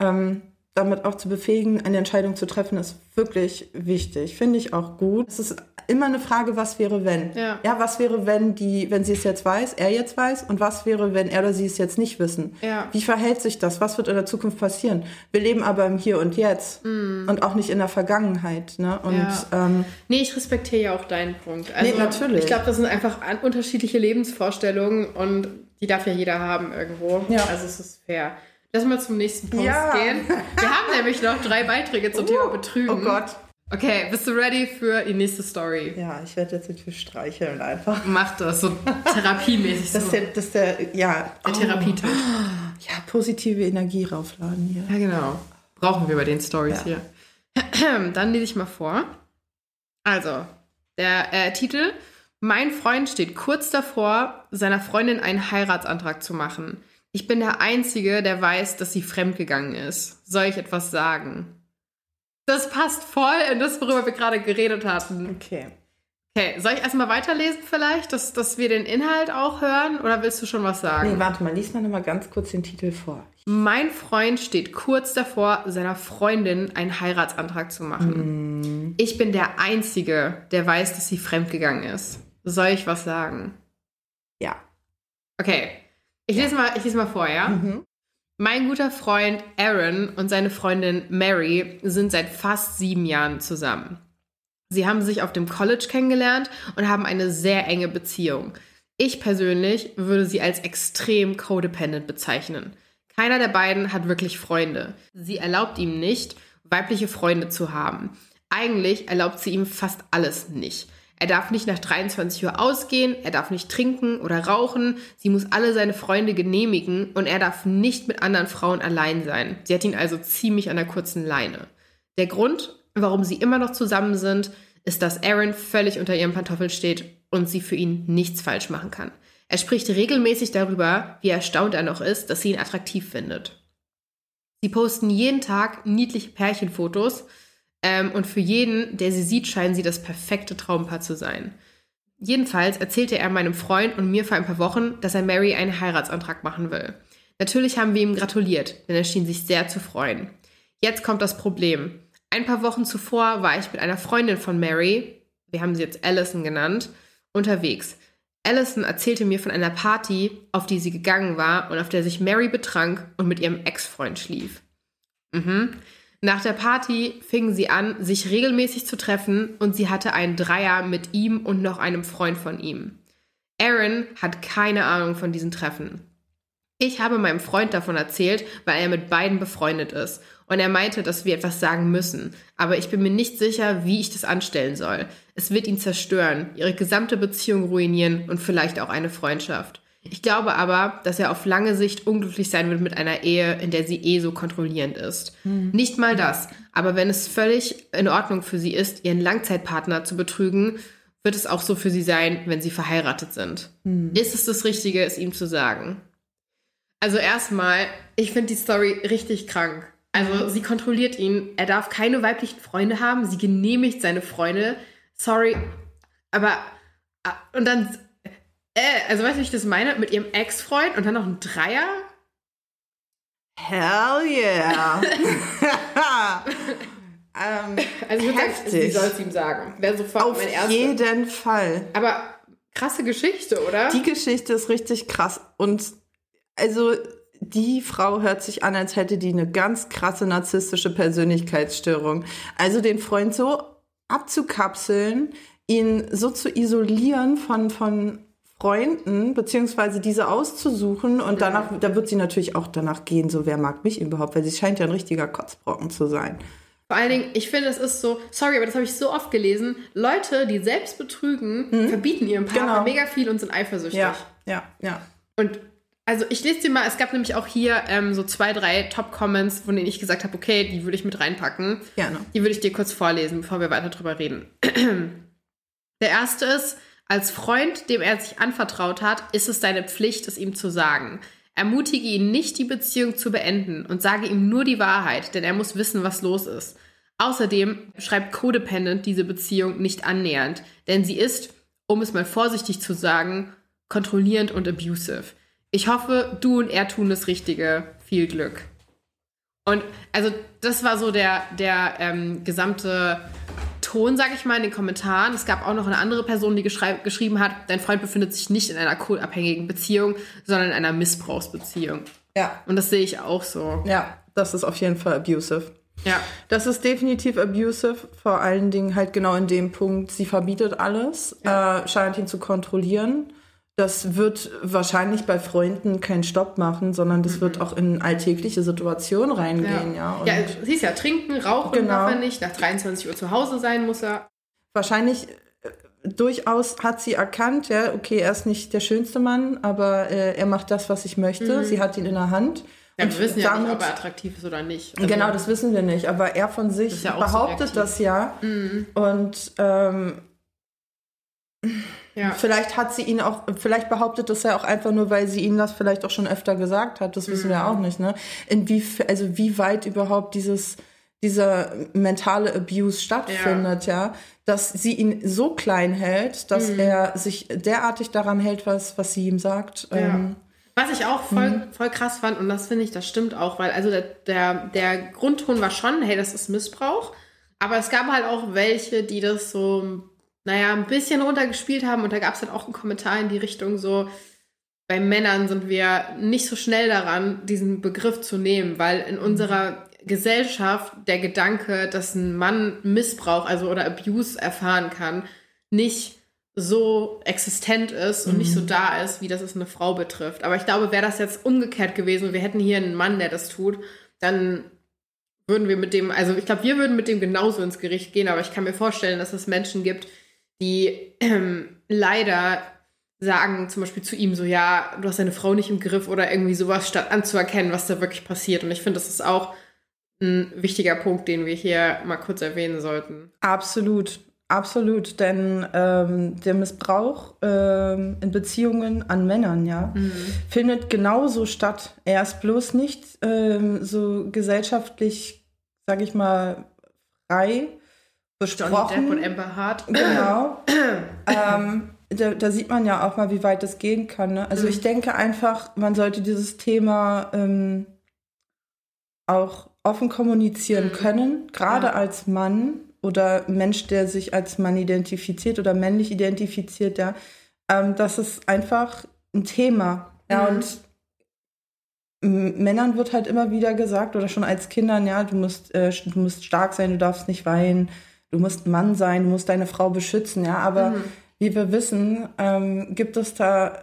ähm, damit auch zu befähigen, eine Entscheidung zu treffen, ist wirklich wichtig. Finde ich auch gut. Es ist immer eine Frage, was wäre, wenn. Ja. ja, was wäre, wenn die, wenn sie es jetzt weiß, er jetzt weiß, und was wäre, wenn er oder sie es jetzt nicht wissen? Ja. Wie verhält sich das? Was wird in der Zukunft passieren? Wir leben aber im Hier und Jetzt und auch nicht in der Vergangenheit. Ne? Und Mm. Ja. ähm, Nee, ich respektiere ja auch deinen Punkt. Also, Nee, natürlich. Ich glaube, das sind einfach unterschiedliche Lebensvorstellungen und die darf ja jeder haben irgendwo. Ja. Also es ist fair. Lass mal zum nächsten Punkt Ja. gehen. Wir haben nämlich noch drei Beiträge zum Thema Betrügen. Oh Gott. Okay, bist du ready für die nächste Story? Ja, ich werde jetzt natürlich streicheln einfach. Mach das so therapiemäßig. Das so. ist der, das ist der ja, der oh, Therapietisch. ja, positive Energie raufladen hier. Ja, genau. Brauchen wir bei den Stories Ja. hier. Dann lese ich mal vor. Also, der äh, Titel: Mein Freund steht kurz davor, seiner Freundin einen Heiratsantrag zu machen. Ich bin der Einzige, der weiß, dass sie fremdgegangen ist. Soll ich etwas sagen? Das passt voll in das, worüber wir gerade geredet hatten. Okay. Okay, soll ich erstmal weiterlesen vielleicht, dass, dass wir den Inhalt auch hören? Oder willst du schon was sagen? Nee, warte mal, lies mal nochmal ganz kurz den Titel vor. Mein Freund steht kurz davor, seiner Freundin einen Heiratsantrag zu machen. Mm. Ich bin der Einzige, der weiß, dass sie fremdgegangen ist. Soll ich was sagen? Ja. Okay. Ich lese mal, ich lese mal vor, ja? Mhm. Mein guter Freund Aaron und seine Freundin Mary sind seit fast sieben Jahren zusammen. Sie haben sich auf dem College kennengelernt und haben eine sehr enge Beziehung. Ich persönlich würde sie als extrem codependent bezeichnen. Keiner der beiden hat wirklich Freunde. Sie erlaubt ihm nicht, weibliche Freunde zu haben. Eigentlich erlaubt sie ihm fast alles nicht. Er darf nicht nach 23 Uhr ausgehen, er darf nicht trinken oder rauchen, sie muss alle seine Freunde genehmigen und er darf nicht mit anderen Frauen allein sein. Sie hat ihn also ziemlich an der kurzen Leine. Der Grund, warum sie immer noch zusammen sind, ist, dass Aaron völlig unter ihren Pantoffeln steht und sie für ihn nichts falsch machen kann. Er spricht regelmäßig darüber, wie erstaunt er noch ist, dass sie ihn attraktiv findet. Sie posten jeden Tag niedliche Pärchenfotos ähm, und für jeden, der sie sieht, scheinen sie das perfekte Traumpaar zu sein. Jedenfalls erzählte er meinem Freund und mir vor ein paar Wochen, dass er Mary einen Heiratsantrag machen will. Natürlich haben wir ihm gratuliert, denn er schien sich sehr zu freuen. Jetzt kommt das Problem. Ein paar Wochen zuvor war ich mit einer Freundin von Mary, wir haben sie jetzt Allison genannt, unterwegs. Allison erzählte mir von einer Party, auf die sie gegangen war und auf der sich Mary betrank und mit ihrem Ex-Freund schlief. Mhm. Nach der Party fingen sie an, sich regelmäßig zu treffen und sie hatte einen Dreier mit ihm und noch einem Freund von ihm. Aaron hat keine Ahnung von diesen Treffen. Ich habe meinem Freund davon erzählt, weil er mit beiden befreundet ist und er meinte, dass wir etwas sagen müssen. Aber ich bin mir nicht sicher, wie ich das anstellen soll. Es wird ihn zerstören, ihre gesamte Beziehung ruinieren und vielleicht auch eine Freundschaft. Ich glaube aber, dass er auf lange Sicht unglücklich sein wird mit einer Ehe, in der sie eh so kontrollierend ist. Mhm. Nicht mal das, aber wenn es völlig in Ordnung für sie ist, ihren Langzeitpartner zu betrügen, wird es auch so für sie sein, wenn sie verheiratet sind. Mhm. Ist es das Richtige, es ihm zu sagen? Also erstmal, ich finde die Story richtig krank. Also sie kontrolliert ihn. Er darf keine weiblichen Freunde haben. Sie genehmigt seine Freunde. Sorry, aber ah, und dann, äh, also weißt du, wie ich das meine? Mit ihrem Ex-Freund und dann noch ein Dreier? Hell yeah! ähm, also ich heftig. Sagen, sie soll es ihm sagen. Wäre sofort Auf mein erster. jeden Fall. Aber krasse Geschichte, oder? Die Geschichte ist richtig krass und also die Frau hört sich an, als hätte die eine ganz krasse narzisstische Persönlichkeitsstörung. Also den Freund so abzukapseln, ihn so zu isolieren von, von Freunden, beziehungsweise diese auszusuchen und danach, da wird sie natürlich auch danach gehen, so wer mag mich überhaupt, weil sie scheint ja ein richtiger Kotzbrocken zu sein. Vor allen Dingen, ich finde, es ist so, sorry, aber das habe ich so oft gelesen, Leute, die selbst betrügen, mhm. verbieten ihrem Partner genau. mega viel und sind eifersüchtig. Ja, ja, ja. Und also ich lese dir mal, es gab nämlich auch hier ähm, so zwei, drei Top-Comments, von denen ich gesagt habe, okay, die würde ich mit reinpacken. Gerne. Die würde ich dir kurz vorlesen, bevor wir weiter drüber reden. Der erste ist, als Freund, dem er sich anvertraut hat, ist es deine Pflicht, es ihm zu sagen. Ermutige ihn nicht, die Beziehung zu beenden und sage ihm nur die Wahrheit, denn er muss wissen, was los ist. Außerdem schreibt Codependent diese Beziehung nicht annähernd, denn sie ist, um es mal vorsichtig zu sagen, kontrollierend und abusive. Ich hoffe, du und er tun das Richtige. Viel Glück. Und also das war so der, der ähm, gesamte Ton, sag ich mal, in den Kommentaren. Es gab auch noch eine andere Person, die geschrieben hat, dein Freund befindet sich nicht in einer coolabhängigen Beziehung, sondern in einer Missbrauchsbeziehung. Ja. Und das sehe ich auch so. Ja, das ist auf jeden Fall abusive. Ja. Das ist definitiv abusive, vor allen Dingen halt genau in dem Punkt, sie verbietet alles, ja. äh, scheint ihn zu kontrollieren das wird wahrscheinlich bei Freunden keinen Stopp machen, sondern das mhm. wird auch in alltägliche Situationen reingehen, ja. Ja, ja siehst ja, trinken, rauchen genau. darf er nicht, nach 23 Uhr zu Hause sein muss er. Wahrscheinlich äh, durchaus hat sie erkannt, ja, okay, er ist nicht der schönste Mann, aber äh, er macht das, was ich möchte. Mhm. Sie hat ihn in der Hand. Ja, wir wissen ja nicht, ob er attraktiv ist oder nicht. Also genau, das wissen wir nicht. Aber er von sich ja behauptet das ja. Mhm. Und ähm, ja. Vielleicht hat sie ihn auch, vielleicht behauptet das ja auch einfach nur, weil sie ihnen das vielleicht auch schon öfter gesagt hat. Das wissen mhm. wir auch nicht, ne? Inwie, also wie weit überhaupt dieses, dieser mentale Abuse stattfindet, ja. ja, dass sie ihn so klein hält, dass mhm. er sich derartig daran hält, was, was sie ihm sagt. Ja. Ähm, was ich auch voll, mhm. voll krass fand, und das finde ich, das stimmt auch, weil also der, der, der Grundton war schon, hey, das ist Missbrauch. Aber es gab halt auch welche, die das so, naja, ein bisschen runtergespielt haben. Und da gab es halt auch einen Kommentar in die Richtung so, bei Männern sind wir nicht so schnell daran, diesen Begriff zu nehmen, weil in unserer Gesellschaft der Gedanke, dass ein Mann Missbrauch, also oder Abuse erfahren kann, nicht so existent ist und mhm. nicht so mhm. da ist, wie das es eine Frau betrifft. Aber ich glaube, wäre das jetzt umgekehrt gewesen, wir hätten hier einen Mann, der das tut, dann würden wir mit dem, also ich glaube, wir würden mit dem genauso ins Gericht gehen, aber ich kann mir vorstellen, dass es Menschen gibt, die ähm, leider sagen zum Beispiel zu ihm so, ja, du hast deine Frau nicht im Griff oder irgendwie sowas, statt anzuerkennen, was da wirklich passiert. Und ich finde, das ist auch ein wichtiger Punkt, den wir hier mal kurz erwähnen sollten. Absolut. Absolut, denn ähm, der Missbrauch ähm, in Beziehungen an Männern, ja, mhm. findet genauso statt. Er ist bloß nicht ähm, so gesellschaftlich, sag ich mal, frei besprochen. Johnny Depp und Amber Hart. Genau. ähm, da, da, sieht man ja auch mal, wie weit das gehen kann. Ne? Also mhm. ich denke einfach, man sollte dieses Thema ähm, auch offen kommunizieren mhm. können, gerade ja. als Mann oder Mensch, der sich als Mann identifiziert oder männlich identifiziert, ja, ähm, das ist einfach ein Thema. Ja, mhm. und Männern wird halt immer wieder gesagt, oder schon als Kindern, ja, du musst, äh, du musst stark sein, du darfst nicht weinen, du musst Mann sein, du musst deine Frau beschützen, ja, aber mhm. wie wir wissen, ähm, gibt es da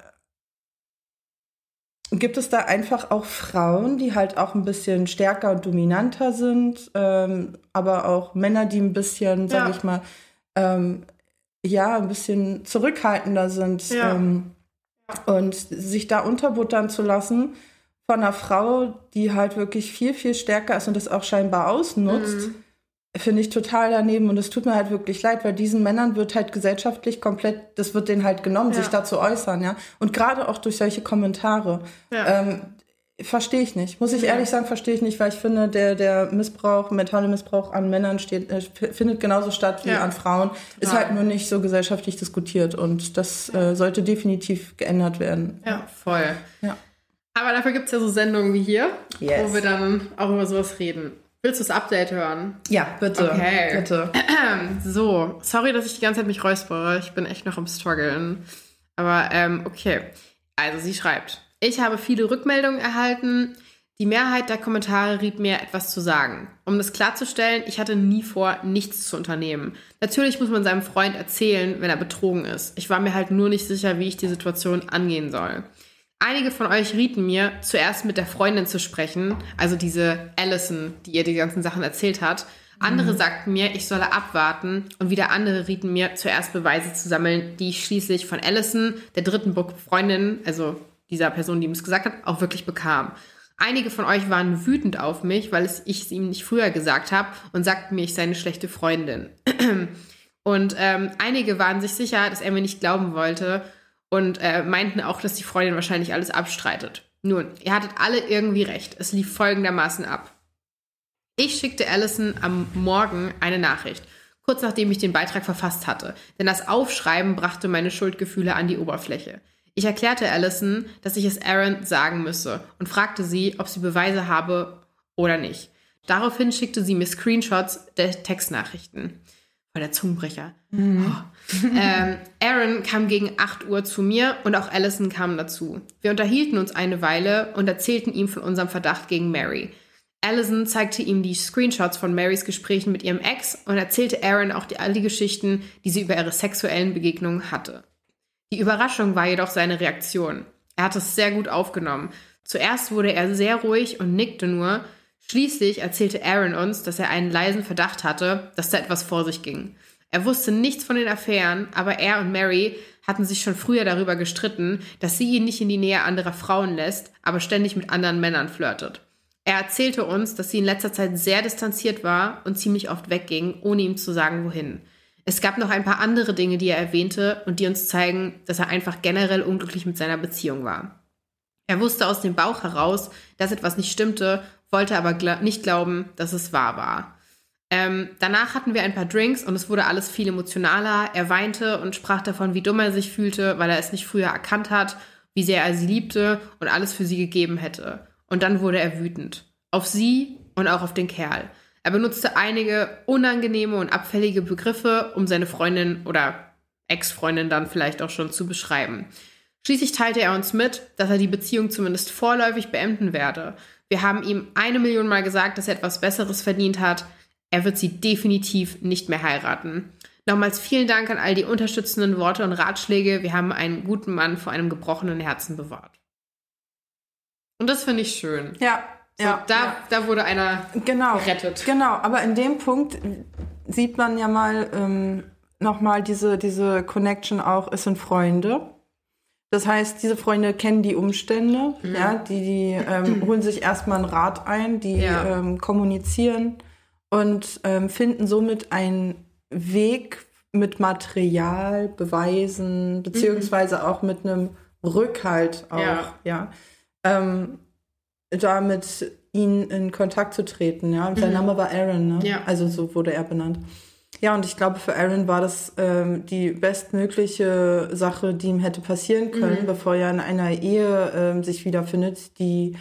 Gibt es da einfach auch Frauen, die halt auch ein bisschen stärker und dominanter sind, ähm, aber auch Männer, die ein bisschen, sag ja. ich mal, ähm, ja, ein bisschen zurückhaltender sind ja. ähm, und sich da unterbuttern zu lassen von einer Frau, die halt wirklich viel, viel stärker ist und das auch scheinbar ausnutzt. Mhm finde ich total daneben und es tut mir halt wirklich leid, weil diesen Männern wird halt gesellschaftlich komplett, das wird denen halt genommen, ja. sich dazu äußern, ja. Und gerade auch durch solche Kommentare. Ja. Ähm, verstehe ich nicht. Muss ich ja. ehrlich sagen, verstehe ich nicht, weil ich finde, der, der Missbrauch, mentale Missbrauch an Männern steht, äh, findet genauso statt wie an Frauen. Total. Ist halt nur nicht so gesellschaftlich diskutiert und das äh, sollte definitiv geändert werden. Ja, voll. Ja. Aber dafür gibt es ja so Sendungen wie hier, yes. wo wir dann auch über sowas reden. Willst du das Update hören? Ja, bitte. Okay. Bitte. So, sorry, dass ich die ganze Zeit mich räuspere. Ich bin echt noch am struggeln. Aber ähm, okay. Also sie schreibt, ich habe viele Rückmeldungen erhalten. Die Mehrheit der Kommentare riet mir, etwas zu sagen. Um das klarzustellen, ich hatte nie vor, nichts zu unternehmen. Natürlich muss man seinem Freund erzählen, wenn er betrogen ist. Ich war mir halt nur nicht sicher, wie ich die Situation angehen soll. Einige von euch rieten mir, zuerst mit der Freundin zu sprechen, also diese Allison, die ihr die ganzen Sachen erzählt hat. Andere mhm. sagten mir, ich solle abwarten und wieder andere rieten mir, zuerst Beweise zu sammeln, die ich schließlich von Allison, der dritten Freundin, also dieser Person, die mir es gesagt hat, auch wirklich bekam. Einige von euch waren wütend auf mich, weil ich es ihm nicht früher gesagt habe und sagten mir, ich sei eine schlechte Freundin. Und ähm, einige waren sich sicher, dass er mir nicht glauben wollte und äh, meinten auch, dass die Freundin wahrscheinlich alles abstreitet. Nun, ihr hattet alle irgendwie recht. Es lief folgendermaßen ab. Ich schickte Allison am Morgen eine Nachricht, kurz nachdem ich den Beitrag verfasst hatte, denn das Aufschreiben brachte meine Schuldgefühle an die Oberfläche. Ich erklärte Allison, dass ich es Aaron sagen müsse und fragte sie, ob sie Beweise habe oder nicht. Daraufhin schickte sie mir Screenshots der Textnachrichten. Voll der Zungenbrecher. Mhm. Oh. ähm, Aaron kam gegen 8 Uhr zu mir und auch Allison kam dazu. Wir unterhielten uns eine Weile und erzählten ihm von unserem Verdacht gegen Mary. Allison zeigte ihm die Screenshots von Marys Gesprächen mit ihrem Ex und erzählte Aaron auch die, all die Geschichten, die sie über ihre sexuellen Begegnungen hatte. Die Überraschung war jedoch seine Reaktion. Er hat es sehr gut aufgenommen. Zuerst wurde er sehr ruhig und nickte nur, Schließlich erzählte Aaron uns, dass er einen leisen Verdacht hatte, dass da etwas vor sich ging. Er wusste nichts von den Affären, aber er und Mary hatten sich schon früher darüber gestritten, dass sie ihn nicht in die Nähe anderer Frauen lässt, aber ständig mit anderen Männern flirtet. Er erzählte uns, dass sie in letzter Zeit sehr distanziert war und ziemlich oft wegging, ohne ihm zu sagen, wohin. Es gab noch ein paar andere Dinge, die er erwähnte und die uns zeigen, dass er einfach generell unglücklich mit seiner Beziehung war. Er wusste aus dem Bauch heraus, dass etwas nicht stimmte wollte aber gl nicht glauben, dass es wahr war. Ähm, danach hatten wir ein paar Drinks und es wurde alles viel emotionaler. Er weinte und sprach davon, wie dumm er sich fühlte, weil er es nicht früher erkannt hat, wie sehr er sie liebte und alles für sie gegeben hätte. Und dann wurde er wütend. Auf sie und auch auf den Kerl. Er benutzte einige unangenehme und abfällige Begriffe, um seine Freundin oder Ex-Freundin dann vielleicht auch schon zu beschreiben. Schließlich teilte er uns mit, dass er die Beziehung zumindest vorläufig beenden werde. Wir haben ihm eine Million Mal gesagt, dass er etwas Besseres verdient hat. Er wird sie definitiv nicht mehr heiraten. Nochmals vielen Dank an all die unterstützenden Worte und Ratschläge. Wir haben einen guten Mann vor einem gebrochenen Herzen bewahrt. Und das finde ich schön. Ja, so, ja, da, ja. da wurde einer genau, gerettet. Genau, aber in dem Punkt sieht man ja mal ähm, nochmal diese, diese Connection auch, es sind Freunde. Das heißt, diese Freunde kennen die Umstände, Mhm. ja, die, die ähm, holen sich erstmal einen Rat ein, die Ja. ähm, kommunizieren und ähm, finden somit einen Weg mit Material, Beweisen, beziehungsweise auch mit einem Rückhalt auch, Ja. ja, ähm, da mit ihnen in Kontakt zu treten, ja. Sein Mhm. Name war Aaron, ne? Ja. Also so wurde er benannt. Ja, und ich glaube, für Aaron war das ähm, die bestmögliche Sache, die ihm hätte passieren können, Mhm. bevor er in einer Ehe ähm, sich wiederfindet, die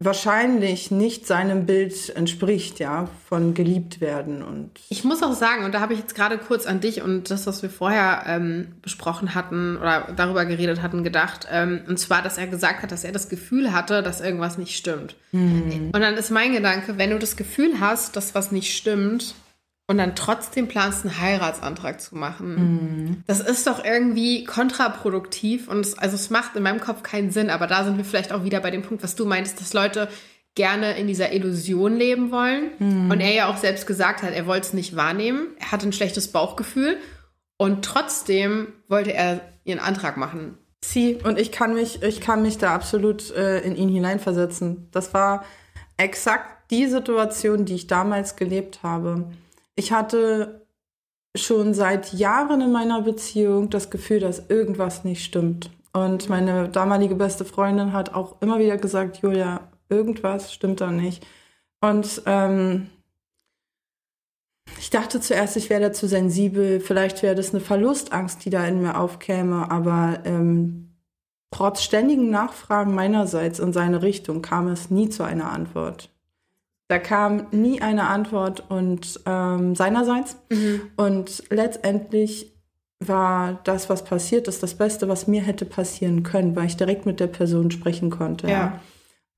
wahrscheinlich nicht seinem Bild entspricht, ja, von geliebt werden und Ich muss auch sagen, und da habe ich jetzt gerade kurz an dich und das, was wir vorher ähm, besprochen hatten oder darüber geredet hatten, gedacht. Ähm, und zwar, dass er gesagt hat, dass er das Gefühl hatte, dass irgendwas nicht stimmt. Und dann ist mein Gedanke, wenn du das Gefühl hast, dass was nicht stimmt und dann trotzdem planst, einen Heiratsantrag zu machen, das ist doch irgendwie kontraproduktiv und es, also es macht in meinem Kopf keinen Sinn. Aber da sind wir vielleicht auch wieder bei dem Punkt, was du meintest, dass Leute gerne in dieser Illusion leben wollen. Und er ja auch selbst gesagt hat, er wollte es nicht wahrnehmen. Er hatte ein schlechtes Bauchgefühl und trotzdem wollte er ihren Antrag machen. Sie und ich kann mich, ich kann mich da absolut äh, in ihn hineinversetzen. Das war exakt die Situation, die ich damals gelebt habe. Ich hatte schon seit Jahren in meiner Beziehung das Gefühl, dass irgendwas nicht stimmt. Und meine damalige beste Freundin hat auch immer wieder gesagt, Julia, irgendwas stimmt da nicht. Und ähm, ich dachte zuerst, ich wäre da zu sensibel. Vielleicht wäre das eine Verlustangst, die da in mir aufkäme. Aber ähm, trotz ständigen Nachfragen meinerseits in seine Richtung kam es nie zu einer Antwort. Da kam nie eine Antwort und ähm, seinerseits. Und letztendlich war das, was passiert ist, das Beste, was mir hätte passieren können, weil ich direkt mit der Person sprechen konnte. Ja.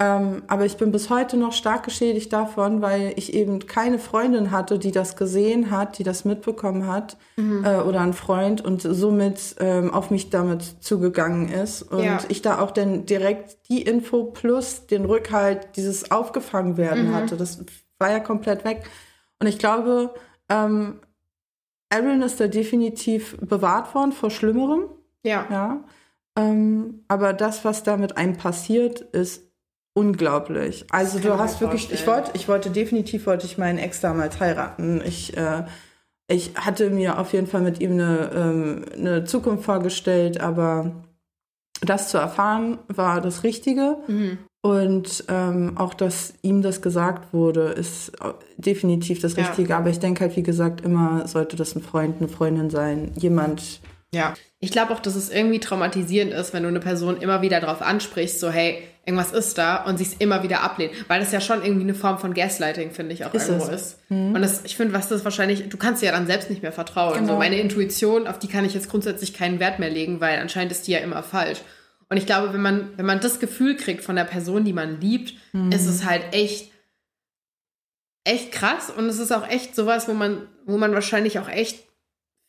Ähm, aber ich bin bis heute noch stark geschädigt davon, weil ich eben keine Freundin hatte, die das gesehen hat, die das mitbekommen hat äh, oder ein Freund und somit ähm, auf mich damit zugegangen ist. Und Ja. ich da auch dann direkt die Info plus den Rückhalt, dieses aufgefangen werden hatte. Das war ja komplett weg. Und ich glaube, ähm, Aaron ist da definitiv bewahrt worden vor Schlimmerem. Ja. Ja. Ähm, aber das, was da mit einem passiert, ist unglaublich. Also du hast wirklich, ich wollte, ich wollte definitiv wollte ich meinen Ex damals heiraten. Ich, äh, ich hatte mir auf jeden Fall mit ihm eine, ähm, eine Zukunft vorgestellt, aber das zu erfahren war das Richtige. Mhm. Und ähm, auch, dass ihm das gesagt wurde, ist definitiv das Ja. Richtige. Aber ich denke halt, wie gesagt, immer sollte das ein Freund, eine Freundin sein. Jemand, Ja. Ich glaube auch, dass es irgendwie traumatisierend ist, wenn du eine Person immer wieder darauf ansprichst, so hey, irgendwas ist da und sie es immer wieder ablehnt. Weil das ja schon irgendwie eine Form von Gaslighting, finde ich, auch Ist irgendwo es. ist. Und das, ich finde, was das wahrscheinlich, du kannst dir ja dann selbst nicht mehr vertrauen. Genau. So meine Intuition, auf die kann ich jetzt grundsätzlich keinen Wert mehr legen, weil anscheinend ist die ja immer falsch. Und ich glaube, wenn man, wenn man das Gefühl kriegt von der Person, die man liebt, ist es halt echt, echt krass. Und es ist auch echt sowas, wo man, wo man wahrscheinlich auch echt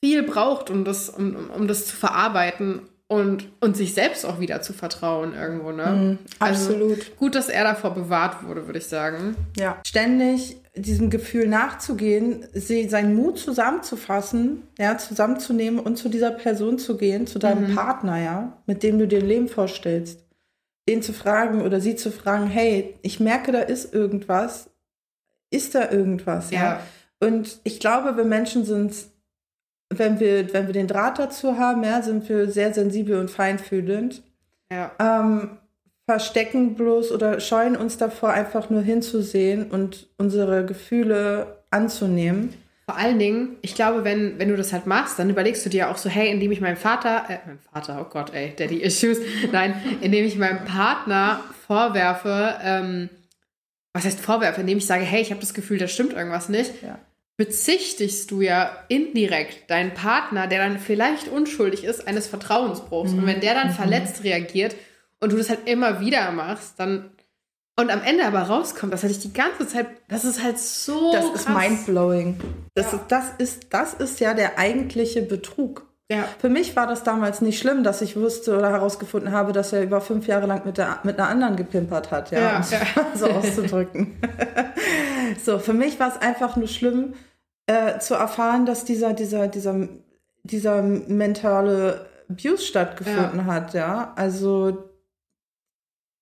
viel braucht, um das, um, um- das zu verarbeiten und, und sich selbst auch wieder zu vertrauen irgendwo, ne? Also absolut. gut, dass er davor bewahrt wurde, würde ich sagen. Ja. Ständig diesem Gefühl nachzugehen, sie, seinen Mut zusammenzufassen, ja, zusammenzunehmen und zu dieser Person zu gehen, zu deinem Partner, ja, mit dem du dir ein Leben vorstellst. Den zu fragen oder sie zu fragen, hey, ich merke, da ist irgendwas. Ist da irgendwas, ja? Ja. Und ich glaube, wir Menschen sind, wenn wir, wenn wir den Draht dazu haben, ja, sind wir sehr sensibel und feinfühlend Ja. ähm, verstecken bloß oder scheuen uns davor, einfach nur hinzusehen und unsere Gefühle anzunehmen. Vor allen Dingen, ich glaube, wenn, wenn du das halt machst, dann überlegst du dir auch so, hey, indem ich meinem Vater, äh, meinem Vater, oh Gott, ey, Daddy Issues, nein, indem ich meinem Partner vorwerfe, ähm, was heißt vorwerfe, indem ich sage, hey, ich habe das Gefühl, da stimmt irgendwas nicht, Ja. Bezichtigst du ja indirekt deinen Partner, der dann vielleicht unschuldig ist, eines Vertrauensbruchs. Und wenn der dann verletzt reagiert und du das halt immer wieder machst, dann und am Ende aber rauskommt, das hatte ich die ganze Zeit, das ist halt so Das krass. ist mindblowing. Das, Ja. ist, das, ist, das ist ja der eigentliche Betrug. Ja. Für mich war das damals nicht schlimm, dass ich wusste oder herausgefunden habe, dass er über fünf Jahre lang mit, der, mit einer anderen gepimpert hat, ja, Ja, um es ja. so auszudrücken. so, für mich war es einfach nur schlimm, äh, zu erfahren, dass dieser, dieser, dieser, dieser mentale Abuse stattgefunden hat, ja. Also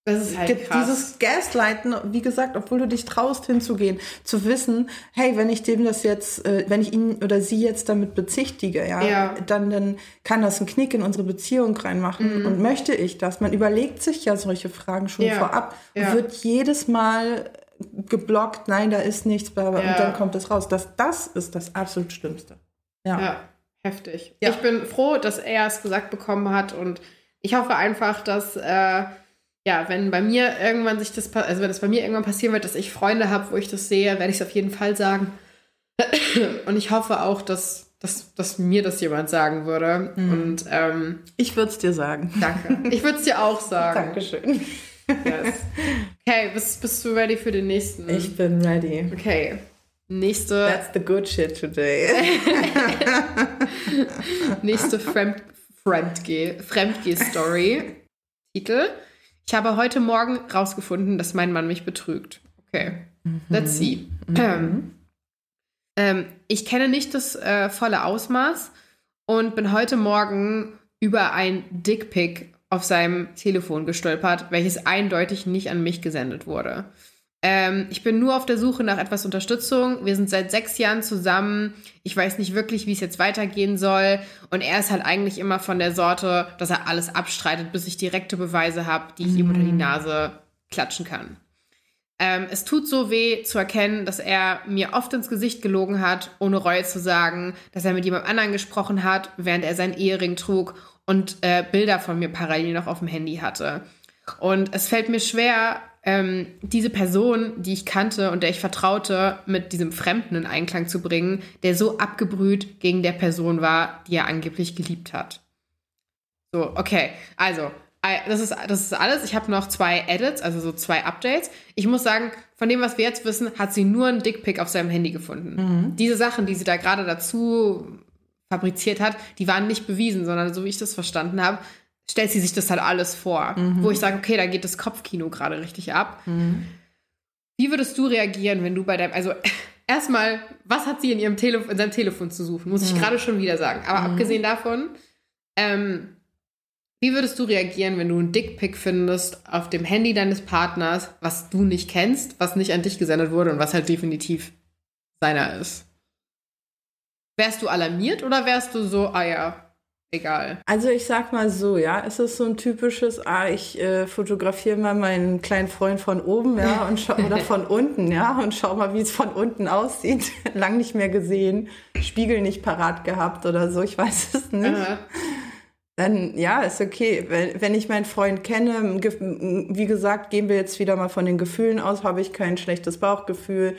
Das ist halt gibt krass. dieses Gaslighten, wie gesagt, obwohl du dich traust hinzugehen, zu wissen, hey, wenn ich dem das jetzt, äh, wenn ich ihn oder sie jetzt damit bezichtige, ja, Ja. dann, dann kann das einen Knick in unsere Beziehung reinmachen. Und möchte ich das? Man überlegt sich ja solche Fragen schon Mhm. Ja. vorab und Ja. wird jedes Mal geblockt, nein, da ist nichts, bla, bla, und dann kommt es raus. Das, das ist das absolut Schlimmste. Ja. Heftig. Ich bin froh, dass er es gesagt bekommen hat und ich hoffe einfach, dass, äh, ja, wenn bei mir irgendwann sich das, also wenn es bei mir irgendwann passieren wird, dass ich Freunde habe, wo ich das sehe, werde ich es auf jeden Fall sagen. Und ich hoffe auch, dass, dass, dass mir das jemand sagen würde. Und ähm, Ich würde es dir sagen. danke. Ich würde es dir auch sagen. Dankeschön. Yes. Okay, bist, bist du ready für den nächsten? Ich bin ready. Okay. Nächste. That's the good shit today. Nächste Fremd Fremdgeh- Fremdgeh-Story. Titel. Ich habe heute Morgen rausgefunden, dass mein Mann mich betrügt. Okay. Let's see. Ähm, ähm, ich kenne nicht das äh, volle Ausmaß und bin heute Morgen über ein Dickpick auf seinem Telefon gestolpert, welches eindeutig nicht an mich gesendet wurde. Ähm, ich bin nur auf der Suche nach etwas Unterstützung. Wir sind seit sechs Jahren zusammen. Ich weiß nicht wirklich, wie es jetzt weitergehen soll. Und er ist halt eigentlich immer von der Sorte, dass er alles abstreitet, bis ich direkte Beweise habe, die ich ihm unter die Nase klatschen kann. Ähm, es tut so weh zu erkennen, dass er mir oft ins Gesicht gelogen hat, ohne Reue zu sagen, dass er mit jemand anderen gesprochen hat, während er seinen Ehering trug und äh, Bilder von mir parallel noch auf dem Handy hatte. Und es fällt mir schwer, ähm, diese Person, die ich kannte und der ich vertraute, mit diesem Fremden in Einklang zu bringen, der so abgebrüht gegen der Person war, die er angeblich geliebt hat. So, okay, also, das ist, das ist alles. Ich habe noch zwei Edits, also so zwei Updates. Ich muss sagen, von dem, was wir jetzt wissen, hat sie nur einen Dickpick auf seinem Handy gefunden. Diese Sachen, die sie da gerade dazu fabriziert hat, die waren nicht bewiesen, sondern so wie ich das verstanden habe, stellt sie sich das halt alles vor. Wo ich sage, okay, da geht das Kopfkino gerade richtig ab. Wie würdest du reagieren, wenn du bei deinem, also erstmal, was hat sie in ihrem Telefon, in seinem Telefon zu suchen? Muss ich gerade schon wieder sagen. Aber abgesehen davon, ähm, wie würdest du reagieren, wenn du einen Dickpick findest auf dem Handy deines Partners, was du nicht kennst, was nicht an dich gesendet wurde und was halt definitiv seiner ist? Wärst du alarmiert oder wärst du so, ah ja, egal? Also ich sag mal so, ja, es ist so ein typisches, ah, ich äh, fotografiere mal meinen kleinen Freund von oben, ja, und schau, oder von unten, ja, und schau mal, wie es von unten aussieht. Lang nicht mehr gesehen, Spiegel nicht parat gehabt oder so, ich weiß es nicht. Äh, Dann ja, ist okay. Wenn, wenn ich meinen Freund kenne, wie gesagt, gehen wir jetzt wieder mal von den Gefühlen aus, habe ich kein schlechtes Bauchgefühl.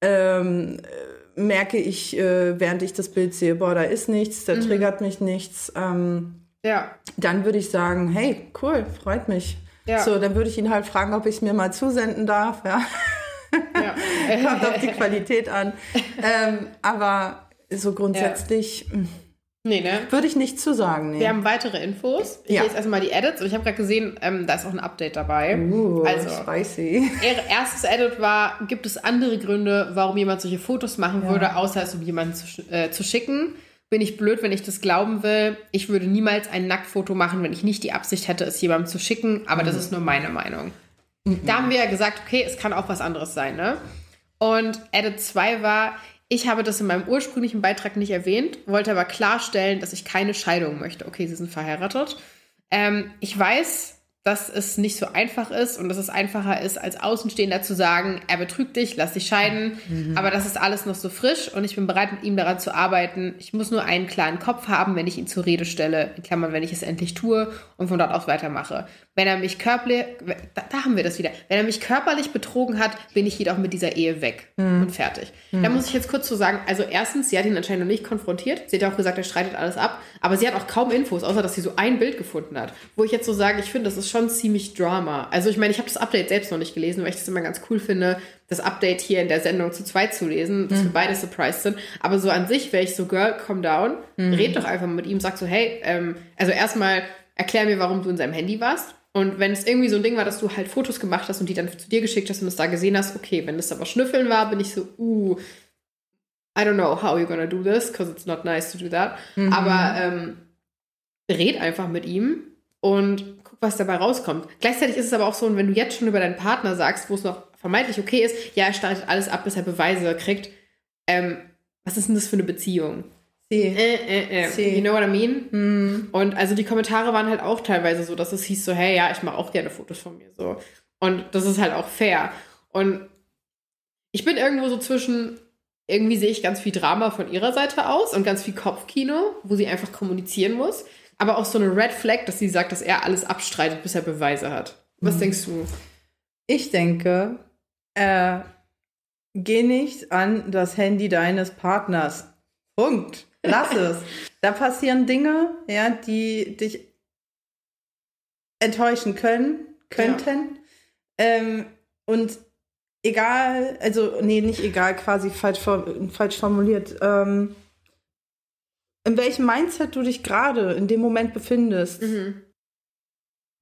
Ähm, äh, merke ich, äh, während ich das Bild sehe, boah, da ist nichts, da triggert mich nichts. Ähm, ja, dann würde ich sagen, hey, cool, freut mich. Ja. So, dann würde ich ihn halt fragen, ob ich es mir mal zusenden darf. Ja. ja. Kommt auf die Qualität an. ähm, aber so grundsätzlich mm, nee, ne? würde ich nichts zu sagen. Nee. Wir haben weitere Infos. Ich Ja. lese erstmal die Edits und ich habe gerade gesehen, ähm, da ist auch ein Update dabei. uh, also, spicy. Ihr erstes Edit war, gibt es andere Gründe, warum jemand solche Fotos machen würde, außer es um jemanden zu, sch- äh, zu schicken? Bin ich blöd, wenn ich das glauben will? Ich würde niemals ein Nacktfoto machen, wenn ich nicht die Absicht hätte, es jemandem zu schicken, aber das ist nur meine Meinung. Da haben wir ja gesagt, okay, es kann auch was anderes sein, ne? Und Edit 2 war, ich habe das in meinem ursprünglichen Beitrag nicht erwähnt, wollte aber klarstellen, dass ich keine Scheidung möchte. Okay, sie sind verheiratet. Ähm, ich weiß, dass es nicht so einfach ist und dass es einfacher ist, als Außenstehender zu sagen, er betrügt dich, lass dich scheiden. Mhm. Aber das ist alles noch so frisch und ich bin bereit, mit ihm daran zu arbeiten. Ich muss nur einen klaren Kopf haben, wenn ich ihn zur Rede stelle, in Klammern, wenn ich es endlich tue und von dort aus weitermache. Wenn er mich körperlich, da, da haben wir das wieder, wenn er mich körperlich betrogen hat, bin ich jedoch mit dieser Ehe weg mhm. und fertig. Mhm. Da muss ich jetzt kurz zu so sagen, also erstens, sie hat ihn anscheinend noch nicht konfrontiert. Sie hat ja auch gesagt, er streitet alles ab. Aber sie hat auch kaum Infos, außer dass sie so ein Bild gefunden hat. Wo ich jetzt so sage, ich finde, das ist schon ziemlich Drama. Also ich meine, ich habe das Update selbst noch nicht gelesen, weil ich das immer ganz cool finde, das Update hier in der Sendung zu zweit zu lesen, dass mhm. wir beide surprised sind. Aber so an sich wäre ich so, Girl, calm down, mhm. red doch einfach mit ihm, sag so, hey, ähm, also erstmal erklär mir, warum du in seinem Handy warst. Und wenn es irgendwie so ein Ding war, dass du halt Fotos gemacht hast und die dann zu dir geschickt hast und es da gesehen hast, okay, wenn das aber Schnüffeln war, bin ich so, uh, I don't know how you're gonna do this, because it's not nice to do that. Mhm. Aber ähm, red einfach mit ihm und was dabei rauskommt. Gleichzeitig ist es aber auch so, wenn du jetzt schon über deinen Partner sagst, wo es noch vermeintlich okay ist, ja, er startet alles ab, bis er Beweise kriegt, ähm, was ist denn das für eine Beziehung? Sie. Äh, äh, äh. You know what I mean? Mm. Und also die Kommentare waren halt auch teilweise so, dass es hieß so, hey, ja, ich mache auch gerne Fotos von mir so. Und das ist halt auch fair. Und ich bin irgendwo so zwischen, irgendwie sehe ich ganz viel Drama von ihrer Seite aus und ganz viel Kopfkino, wo sie einfach kommunizieren muss aber auch so eine Red Flag, dass sie sagt, dass er alles abstreitet, bis er Beweise hat. Was mhm. denkst du? Ich denke, äh, geh nicht an das Handy deines Partners. Punkt. Lass es. Da passieren Dinge, ja, die dich enttäuschen können, könnten. Ja. Ähm, und egal, also, nee, nicht egal, quasi falsch, falsch formuliert. Ähm, in welchem Mindset du dich gerade in dem Moment befindest, mhm.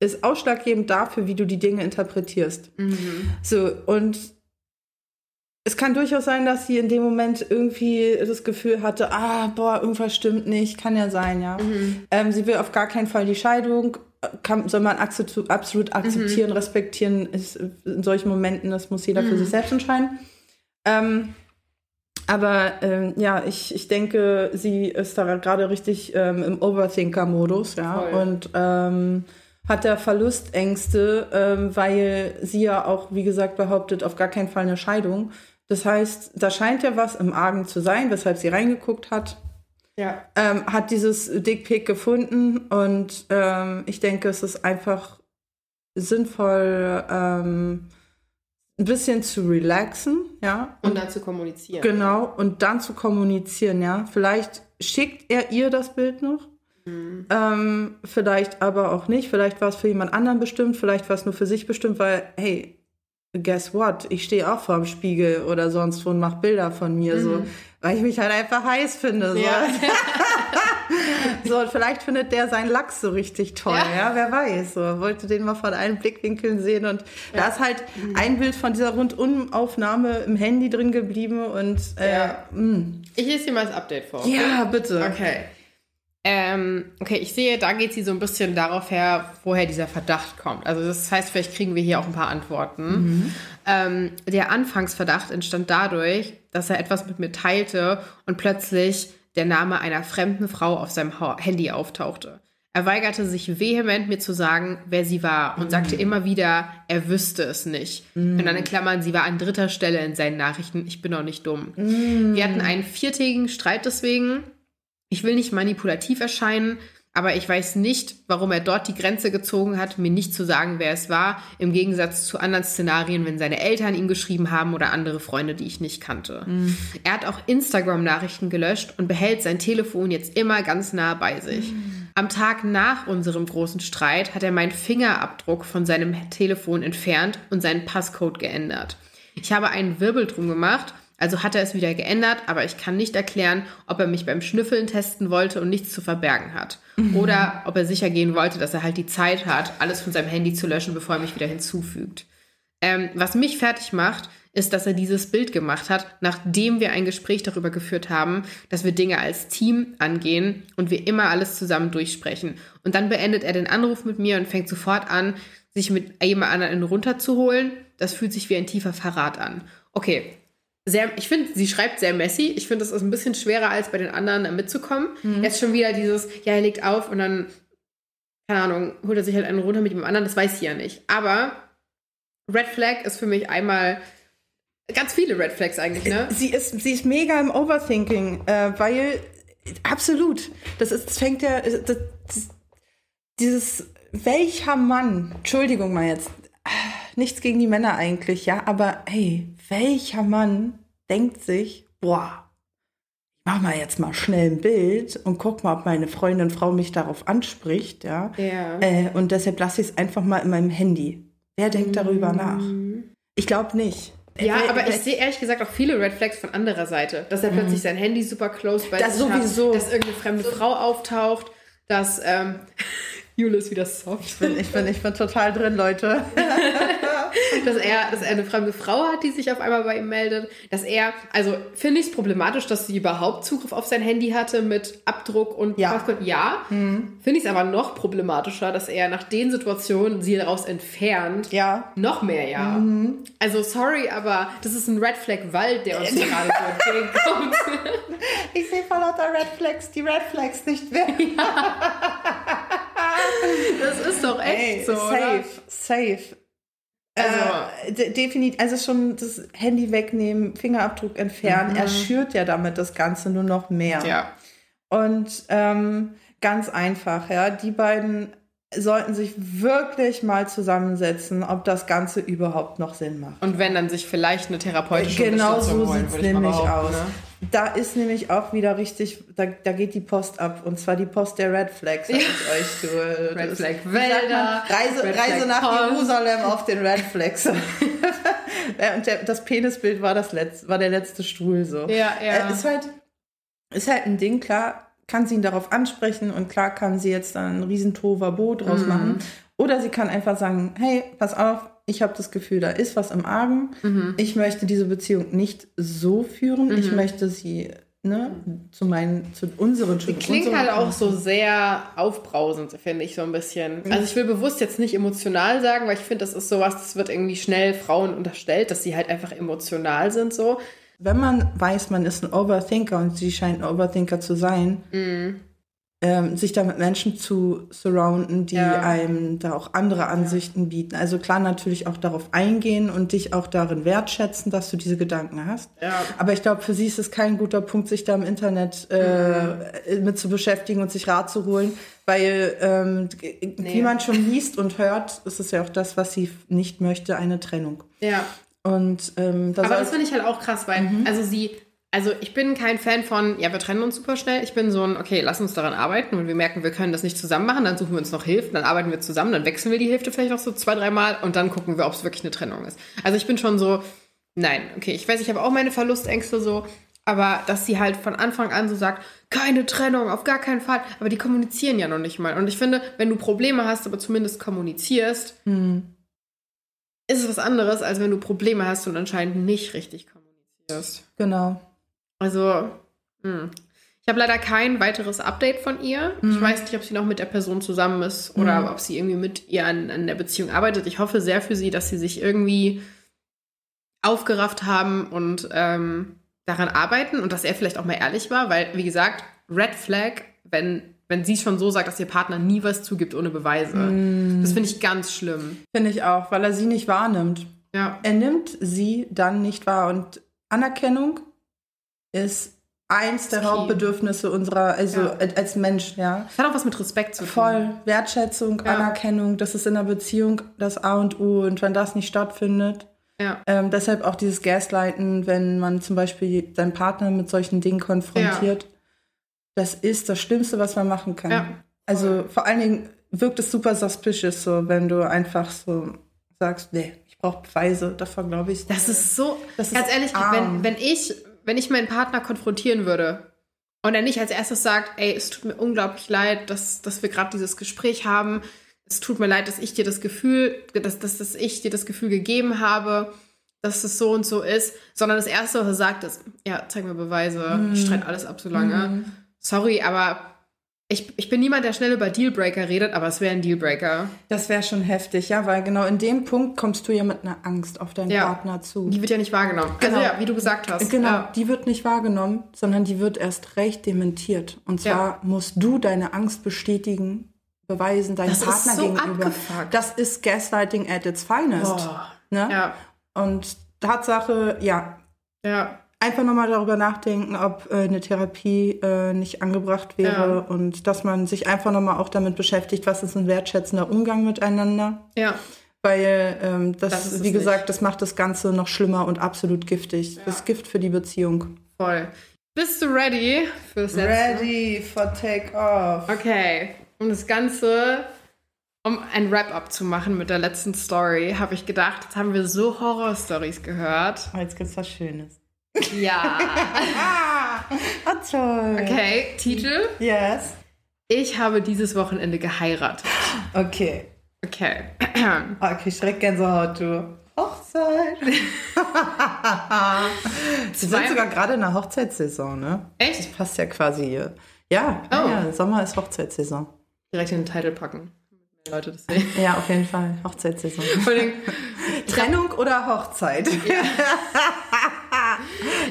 ist ausschlaggebend dafür, wie du die Dinge interpretierst. Mhm. So, und es kann durchaus sein, dass sie in dem Moment irgendwie das Gefühl hatte, ah, boah, irgendwas stimmt nicht, kann ja sein, ja. Mhm. Ähm, sie will auf gar keinen Fall die Scheidung, kann, soll man absolut akzeptieren, mhm. respektieren, ist in solchen Momenten, das muss jeder für mhm. sich selbst entscheiden. Ähm, aber ähm, ja, ich, ich denke, sie ist da gerade richtig ähm, im Overthinker-Modus, ja. Voll. Und ähm, hat da Verlustängste, ähm, weil sie ja auch, wie gesagt, behauptet, auf gar keinen Fall eine Scheidung. Das heißt, da scheint ja was im Argen zu sein, weshalb sie reingeguckt hat. Ja. Ähm, hat dieses Dickpick gefunden und ähm, ich denke, es ist einfach sinnvoll, ein bisschen zu relaxen, ja. Und, und dann zu kommunizieren. Genau, und dann zu kommunizieren, ja. Vielleicht schickt er ihr das Bild noch, mhm. ähm, vielleicht aber auch nicht. Vielleicht war es für jemand anderen bestimmt, vielleicht war es nur für sich bestimmt, weil, hey, guess what? Ich stehe auch vorm Spiegel oder sonst wo und mache Bilder von mir, mhm. so, weil ich mich halt einfach heiß finde. So. Ja. so, und vielleicht findet der seinen Lachs so richtig toll, ja, ja wer weiß. So, wollte den mal von allen Blickwinkeln sehen und ja. da ist halt mhm. ein Bild von dieser Rundumaufnahme im Handy drin geblieben und äh, ja. Mm. Ich lese dir mal das Update vor. Ja, bitte. Okay. Ähm, okay, ich sehe, da geht sie so ein bisschen darauf her, woher dieser Verdacht kommt. Also das heißt, vielleicht kriegen wir hier auch ein paar Antworten. Mhm. Ähm, der Anfangsverdacht entstand dadurch, dass er etwas mit mir teilte und plötzlich der Name einer fremden Frau auf seinem Handy auftauchte. Er weigerte sich vehement, mir zu sagen, wer sie war und mhm. sagte immer wieder, er wüsste es nicht. Mhm. Und dann in Klammern, sie war an dritter Stelle in seinen Nachrichten. Ich bin auch nicht dumm. Mhm. Wir hatten einen viertägigen Streit deswegen. Ich will nicht manipulativ erscheinen, aber ich weiß nicht, warum er dort die Grenze gezogen hat, mir nicht zu sagen, wer es war, im Gegensatz zu anderen Szenarien, wenn seine Eltern ihm geschrieben haben oder andere Freunde, die ich nicht kannte. Mhm. Er hat auch Instagram-Nachrichten gelöscht und behält sein Telefon jetzt immer ganz nah bei sich. Mhm. Am Tag nach unserem großen Streit hat er meinen Fingerabdruck von seinem Telefon entfernt und seinen Passcode geändert. Ich habe einen Wirbel drum gemacht also hat er es wieder geändert, aber ich kann nicht erklären, ob er mich beim Schnüffeln testen wollte und nichts zu verbergen hat. Mhm. Oder ob er sicher gehen wollte, dass er halt die Zeit hat, alles von seinem Handy zu löschen, bevor er mich wieder hinzufügt. Ähm, was mich fertig macht, ist, dass er dieses Bild gemacht hat, nachdem wir ein Gespräch darüber geführt haben, dass wir Dinge als Team angehen und wir immer alles zusammen durchsprechen. Und dann beendet er den Anruf mit mir und fängt sofort an, sich mit jemand anderen runterzuholen. Das fühlt sich wie ein tiefer Verrat an. Okay, sehr, ich finde, sie schreibt sehr messy. Ich finde, das ist ein bisschen schwerer als bei den anderen mitzukommen. Mhm. Jetzt schon wieder dieses, ja, er legt auf und dann keine Ahnung, holt er sich halt einen runter mit dem anderen, das weiß sie ja nicht. Aber Red Flag ist für mich einmal ganz viele Red Flags eigentlich, ne? Sie ist, sie ist mega im Overthinking, äh, weil absolut, das ist, das fängt ja, das, das, dieses, welcher Mann, Entschuldigung mal jetzt, nichts gegen die Männer eigentlich, ja, aber hey, welcher Mann denkt sich, boah, mach mal jetzt mal schnell ein Bild und guck mal, ob meine Freundin, Frau mich darauf anspricht, ja. Ja. Äh, und deshalb lasse ich es einfach mal in meinem Handy. Wer denkt darüber nach? Ich glaube nicht. Ja, Äh, aber ich sehe ehrlich gesagt auch viele Red Flags von anderer Seite. Dass er plötzlich sein Handy super close bei Das sich sowieso. hat, dass irgendeine fremde Frau auftaucht, dass ähm, Jule ist wieder soft. bin, ich, bin, ich bin total drin, Leute. dass er, dass er eine fremde Frau hat, die sich auf einmal bei ihm meldet, dass er, also finde ich es problematisch, dass sie überhaupt Zugriff auf sein Handy hatte mit Abdruck und Ja. Passcode. Ja, finde ich es aber noch problematischer, dass er nach den Situationen sie daraus entfernt. Ja. Noch mehr, ja. Also sorry, aber das ist ein Red Flag Wald, der uns gerade so entgegenkommt. Ich sehe vor lauter Red Flags die Red Flags nicht mehr. Das ist doch echt Ey, so. safe, Oder? safe. Also- äh, de- definitiv, also schon das Handy wegnehmen, Fingerabdruck entfernen, er schürt ja damit das Ganze nur noch mehr. Ja. Und ähm, ganz einfach, ja, die beiden sollten sich wirklich mal zusammensetzen, ob das Ganze überhaupt noch Sinn macht. Und wenn dann sich vielleicht eine therapeutische Genau Unterstützung so holen, sieht es nämlich aus. ne? Da ist nämlich auch wieder richtig, da, da geht die Post ab. Und zwar die Post der Red Flags, sag ich euch. Du, Red Flag? Wälder, Reise, Red Reise Flag nach Post. Jerusalem auf den Red Flags. Und der, das Penisbild war, das letzte, war der letzte Stuhl so. Ja, ja. Äh, Ist halt, ist halt ein Ding, klar kann sie ihn darauf ansprechen und klar kann sie jetzt dann ein riesen Tovabo Mhm. draus machen. Oder sie kann einfach sagen, hey, pass auf, ich habe das Gefühl, da ist was im Argen. Mhm. Ich möchte diese Beziehung nicht so führen. Ich möchte sie ne, zu meinen, zu unseren Die klingt halt auch so sehr aufbrausend, finde ich so ein bisschen. Also ich will bewusst jetzt nicht emotional sagen, weil ich finde, das ist sowas, das wird irgendwie schnell Frauen unterstellt, dass sie halt einfach emotional sind so. Wenn man weiß, man ist ein Overthinker und sie scheint ein Overthinker zu sein, Mhm. Ähm, sich da mit Menschen zu surrounden, die Ja. einem da auch andere Ansichten bieten. Also klar natürlich auch darauf eingehen und dich auch darin wertschätzen, dass du diese Gedanken hast. Ja. Aber ich glaube, für sie ist es kein guter Punkt, sich da im Internet Mhm. äh, mit zu beschäftigen und sich Rat zu holen, weil ähm, wie man schon liest und hört, ist es ja auch das, was sie nicht möchte, eine Trennung. Ja. Und ähm, da Aber das finde ich halt auch krass, weil, also sie, also ich bin kein Fan von, ja, wir trennen uns super schnell. Ich bin so ein, okay, lass uns daran arbeiten und wir merken, wir können das nicht zusammen machen, dann suchen wir uns noch Hilfe, dann arbeiten wir zusammen, dann wechseln wir die Hälfte vielleicht noch so zwei, dreimal und dann gucken wir, ob es wirklich eine Trennung ist. Also ich bin schon so, nein, okay, ich weiß, ich habe auch meine Verlustängste so, aber dass sie halt von Anfang an so sagt, keine Trennung, auf gar keinen Fall. Aber die kommunizieren ja noch nicht mal. Und ich finde, wenn du Probleme hast, aber zumindest kommunizierst, ist es was anderes, als wenn du Probleme hast und anscheinend nicht richtig kommunizierst. genau. Also, hm. ich habe leider kein weiteres Update von ihr. Ich weiß nicht, ob sie noch mit der Person zusammen ist oder ob sie irgendwie mit ihr an, an der Beziehung arbeitet. Ich hoffe sehr für sie, dass sie sich irgendwie aufgerafft haben und ähm, daran arbeiten und dass er vielleicht auch mal ehrlich war, weil, wie gesagt, Red Flag, wenn, wenn sie schon so sagt, dass ihr Partner nie was zugibt ohne Beweise. Das finde ich ganz schlimm. Finde ich auch, weil er sie nicht wahrnimmt. Ja. Er nimmt sie dann nicht wahr. Und Anerkennung ist eins der. Hauptbedürfnisse unserer, also Ja. als Mensch, ja. Das hat auch was mit Respekt zu tun. Voll Wertschätzung, Ja. Anerkennung, das ist in einer Beziehung das A und O. Und wenn das nicht stattfindet, Ja. ähm, deshalb auch dieses Gaslighten, wenn man zum Beispiel seinen Partner mit solchen Dingen konfrontiert, das ist das Schlimmste, was man machen kann. Also vor allen Dingen wirkt es super suspicious, so wenn du einfach so sagst, nee, ich brauche Beweise, davon glaube ich. Das ist so, Das ganz ist ehrlich, arm. wenn, wenn, ich, wenn ich meinen Partner konfrontieren würde und er nicht als erstes sagt, ey, es tut mir unglaublich leid, dass, dass wir gerade dieses Gespräch haben, es tut mir leid, dass ich dir das Gefühl, dass, dass, dass ich dir das Gefühl gegeben habe, dass es so und so ist, sondern das Erste, was er sagt, ist, ja, zeig mir Beweise, Mhm. ich streite alles ab so lange. Sorry, aber ich, ich bin niemand, der schnell über Dealbreaker redet, aber es wäre ein Dealbreaker. Das wäre schon heftig, ja, weil genau in dem Punkt kommst du ja mit einer Angst auf deinen Ja. Partner zu. Die wird ja nicht wahrgenommen. Genau. Also ja, wie du gesagt hast. Genau, Ja. die wird nicht wahrgenommen, sondern die wird erst recht dementiert. Und zwar musst du deine Angst bestätigen beweisen deinem Das ist Partner so gegenüber. abgefuckt. Das ist Gaslighting at its finest. Ne? Ja, Und Tatsache, ja, ja, einfach nochmal darüber nachdenken, ob äh, eine Therapie äh, nicht angebracht wäre Ja. und dass man sich einfach nochmal auch damit beschäftigt, was ist ein wertschätzender Umgang miteinander. ja. Weil ähm, das, Das wie gesagt, nicht. das macht das Ganze noch schlimmer und absolut giftig. Das ist Gift für die Beziehung. Voll. Bist du ready für das letzte? for take off. Okay. Um das Ganze, um ein Wrap-up zu machen mit der letzten Story, habe ich gedacht, jetzt haben wir so Horror-Stories gehört. Oh, jetzt gibt's was Schönes. Ja. Ah, ah toll. Okay, Titel. Yes. Ich habe dieses Wochenende geheiratet. Okay. Okay. Okay, ich direkt Gänsehaut, du. Hochzeit. Wir sind sogar gerade in der Hochzeitssaison, ne? Echt? Das passt ja quasi hier. Ja, Oh. ja, Sommer ist Hochzeitssaison. Direkt in den Titel packen. Leute das sehen. Ja, auf jeden Fall. Hochzeitssaison. Trennung oder Hochzeit?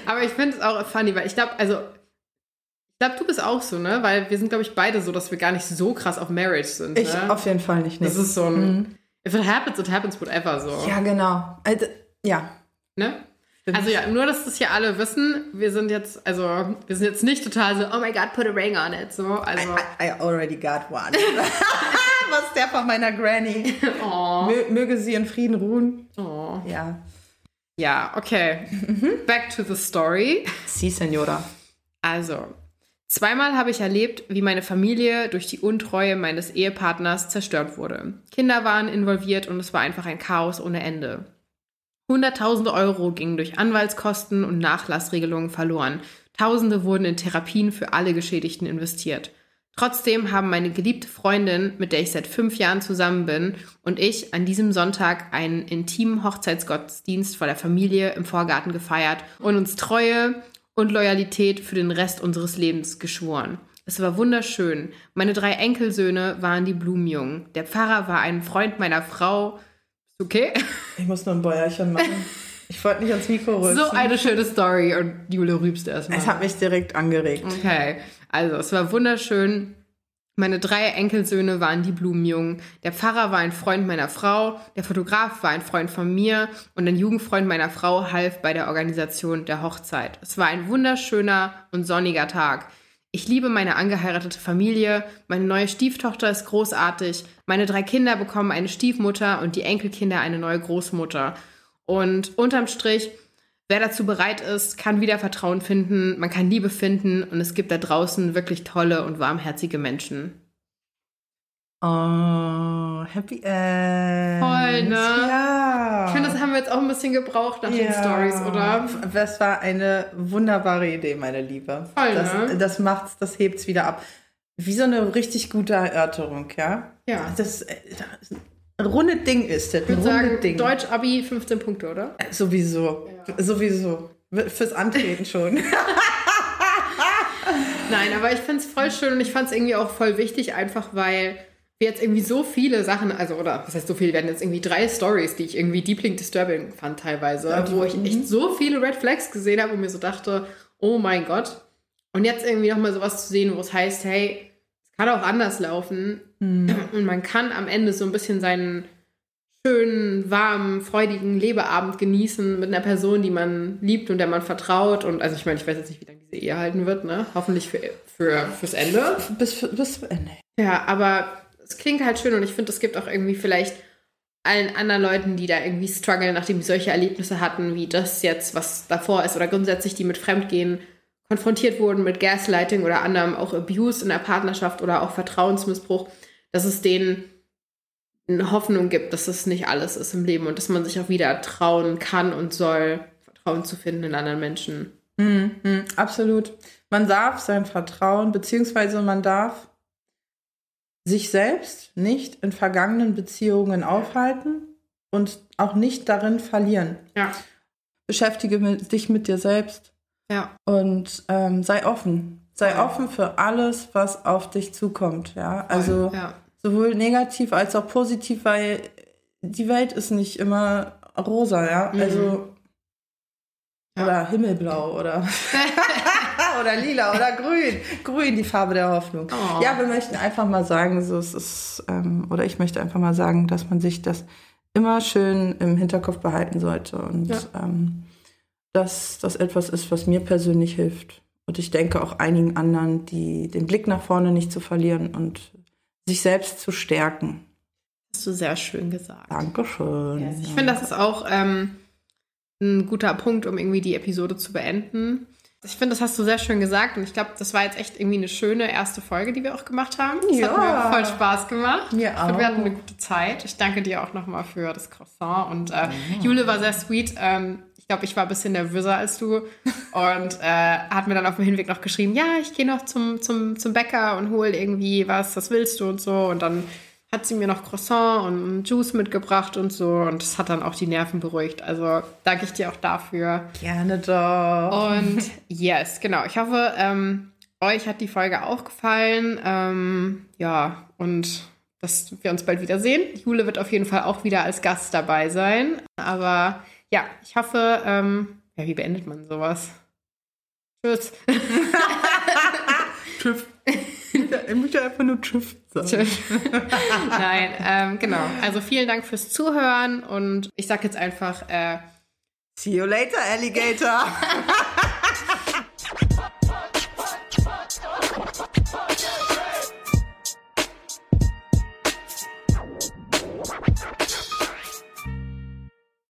Aber ich finde es auch funny, weil ich glaube, also, ich glaube, du bist auch so, ne? Weil wir sind, glaube ich, beide so, dass wir gar nicht so krass auf Marriage sind. Ich ne? auf jeden Fall nicht. Das ist so ein. If it happens, it happens, whatever so. ja, genau. Also, ja. Ne? Also ja, nur, dass das hier alle wissen, wir sind jetzt, also, wir sind jetzt nicht total so, oh my god, put a ring on it. So, also. I, I already got one. Was der von meiner Granny? Oh, Mö, möge sie in Frieden ruhen. oh. Ja. Ja, okay. Back to the story. Sie, Senora. Also, zweimal habe ich erlebt, wie meine Familie durch die Untreue meines Ehepartners zerstört wurde. Kinder waren involviert und es war einfach ein Chaos ohne Ende. Hunderttausende Euro gingen durch Anwaltskosten und Nachlassregelungen verloren. Tausende wurden in Therapien für alle Geschädigten investiert. Trotzdem haben meine geliebte Freundin, mit der ich seit fünf Jahren zusammen bin, und ich an diesem Sonntag einen intimen Hochzeitsgottesdienst vor der Familie im Vorgarten gefeiert und uns Treue und Loyalität für den Rest unseres Lebens geschworen. Es war wunderschön. Meine drei Enkelsöhne waren die Blumenjungen. Der Pfarrer war ein Freund meiner Frau. Ist Okay? Ich muss nur ein Bäuerchen machen. Ich wollte nicht ans Mikro rüsten. So eine schöne Story und Jule rübst erstmal. Es hat mich direkt angeregt. Okay, also es war wunderschön. Meine drei Enkelsöhne waren die Blumenjungen. Der Pfarrer war ein Freund meiner Frau, der Fotograf war ein Freund von mir und ein Jugendfreund meiner Frau half bei der Organisation der Hochzeit. Es war ein wunderschöner und sonniger Tag. Ich liebe meine angeheiratete Familie, meine neue Stieftochter ist großartig, meine drei Kinder bekommen eine Stiefmutter und die Enkelkinder eine neue Großmutter. Und unterm Strich, wer dazu bereit ist, kann wieder Vertrauen finden, man kann Liebe finden und es gibt da draußen wirklich tolle und warmherzige Menschen. Oh, Happy End. Voll, ne? Ja. Ich finde, das haben wir jetzt auch ein bisschen gebraucht nach den Stories, oder? Das war eine wunderbare Idee, meine Liebe. Voll, das, ne? das macht's, das hebt's wieder ab. Wie so eine richtig gute Erörterung, ja? Ja. Das, äh, das ein rundes Ding ist das. Ich würde sagen, Ding. Deutsch-Abi 15 Punkte, oder? Sowieso. Sowieso. Fürs Antreten schon. Nein, aber ich finde es voll schön und ich fand es irgendwie auch voll wichtig, einfach weil wir jetzt irgendwie so viele Sachen, also oder was heißt so viele, hatten jetzt irgendwie drei Stories, die ich irgendwie deeply disturbing fand teilweise, Ja, wo ich mhm. echt so viele Red Flags gesehen habe und mir so dachte, oh mein Gott. Und jetzt irgendwie nochmal sowas zu sehen, wo es heißt, hey, kann auch anders laufen und man kann am Ende so ein bisschen seinen schönen, warmen, freudigen Lebeabend genießen mit einer Person, die man liebt und der man vertraut. Und also ich meine, ich weiß jetzt nicht, wie lange diese Ehe halten wird, ne? Hoffentlich für, für, fürs Ende. bis, bis zum Ende. Ja, aber es klingt halt schön und ich finde, es gibt auch irgendwie vielleicht allen anderen Leuten, die da irgendwie strugglen, nachdem die solche Erlebnisse hatten, wie das jetzt, was davor ist, oder grundsätzlich die mit Fremdgehen konfrontiert wurden mit Gaslighting oder anderem, auch Abuse in der Partnerschaft oder auch Vertrauensmissbrauch, dass es denen eine Hoffnung gibt, dass es nicht alles ist im Leben und dass man sich auch wieder trauen kann und soll, Vertrauen zu finden in anderen Menschen. Mhm, mhm, absolut. Man darf sein Vertrauen, beziehungsweise man darf sich selbst nicht in vergangenen Beziehungen aufhalten und auch nicht darin verlieren. Ja. Beschäftige dich mit dir selbst Ja. und ähm, sei offen. Sei Ja. offen für alles, was auf dich zukommt. Ja, also ja. sowohl negativ als auch positiv, weil die Welt ist nicht immer rosa. Ja, Mhm. also. Oder himmelblau oder, oder lila oder grün. Grün, die Farbe der Hoffnung. Oh. Ja, wir möchten einfach mal sagen, so es ist, ähm, oder ich möchte einfach mal sagen, dass man sich das immer schön im Hinterkopf behalten sollte und ja. ähm, dass das etwas ist, was mir persönlich hilft. Und ich denke auch einigen anderen, die den Blick nach vorne nicht zu verlieren und sich selbst zu stärken. Hast du sehr schön gesagt. Dankeschön. Yes. Ich finde, das ist auch ähm, ein guter Punkt, um irgendwie die Episode zu beenden. Ich finde, das hast du sehr schön gesagt und ich glaube, das war jetzt echt irgendwie eine schöne erste Folge, die wir auch gemacht haben. Das ja. hat mir voll Spaß gemacht. Mir auch. wir hatten eine gute Zeit. Ich danke dir auch nochmal für das Croissant und äh, mhm. Jule war sehr sweet. Ähm, glaube, ich war ein bisschen nervöser als du und äh, hat mir dann auf dem Hinweg noch geschrieben, ja, ich gehe noch zum, zum, zum Bäcker und hole irgendwie was, das willst du und so und dann hat sie mir noch Croissant und Juice mitgebracht und so. Und das hat dann auch die Nerven beruhigt. Also danke ich dir auch dafür. Gerne doch. Und yes, genau. Ich hoffe, ähm, euch hat die Folge auch gefallen. Ähm, ja, und dass wir uns bald wiedersehen. Jule wird auf jeden Fall auch wieder als Gast dabei sein. Aber ja, ich hoffe, ähm, ja, wie beendet man sowas? Tschüss. Tschüss. Ich möchte einfach nur Tschüss sagen. Nein, ähm, genau. Also vielen Dank fürs Zuhören und ich sag jetzt einfach äh, See you later, Alligator.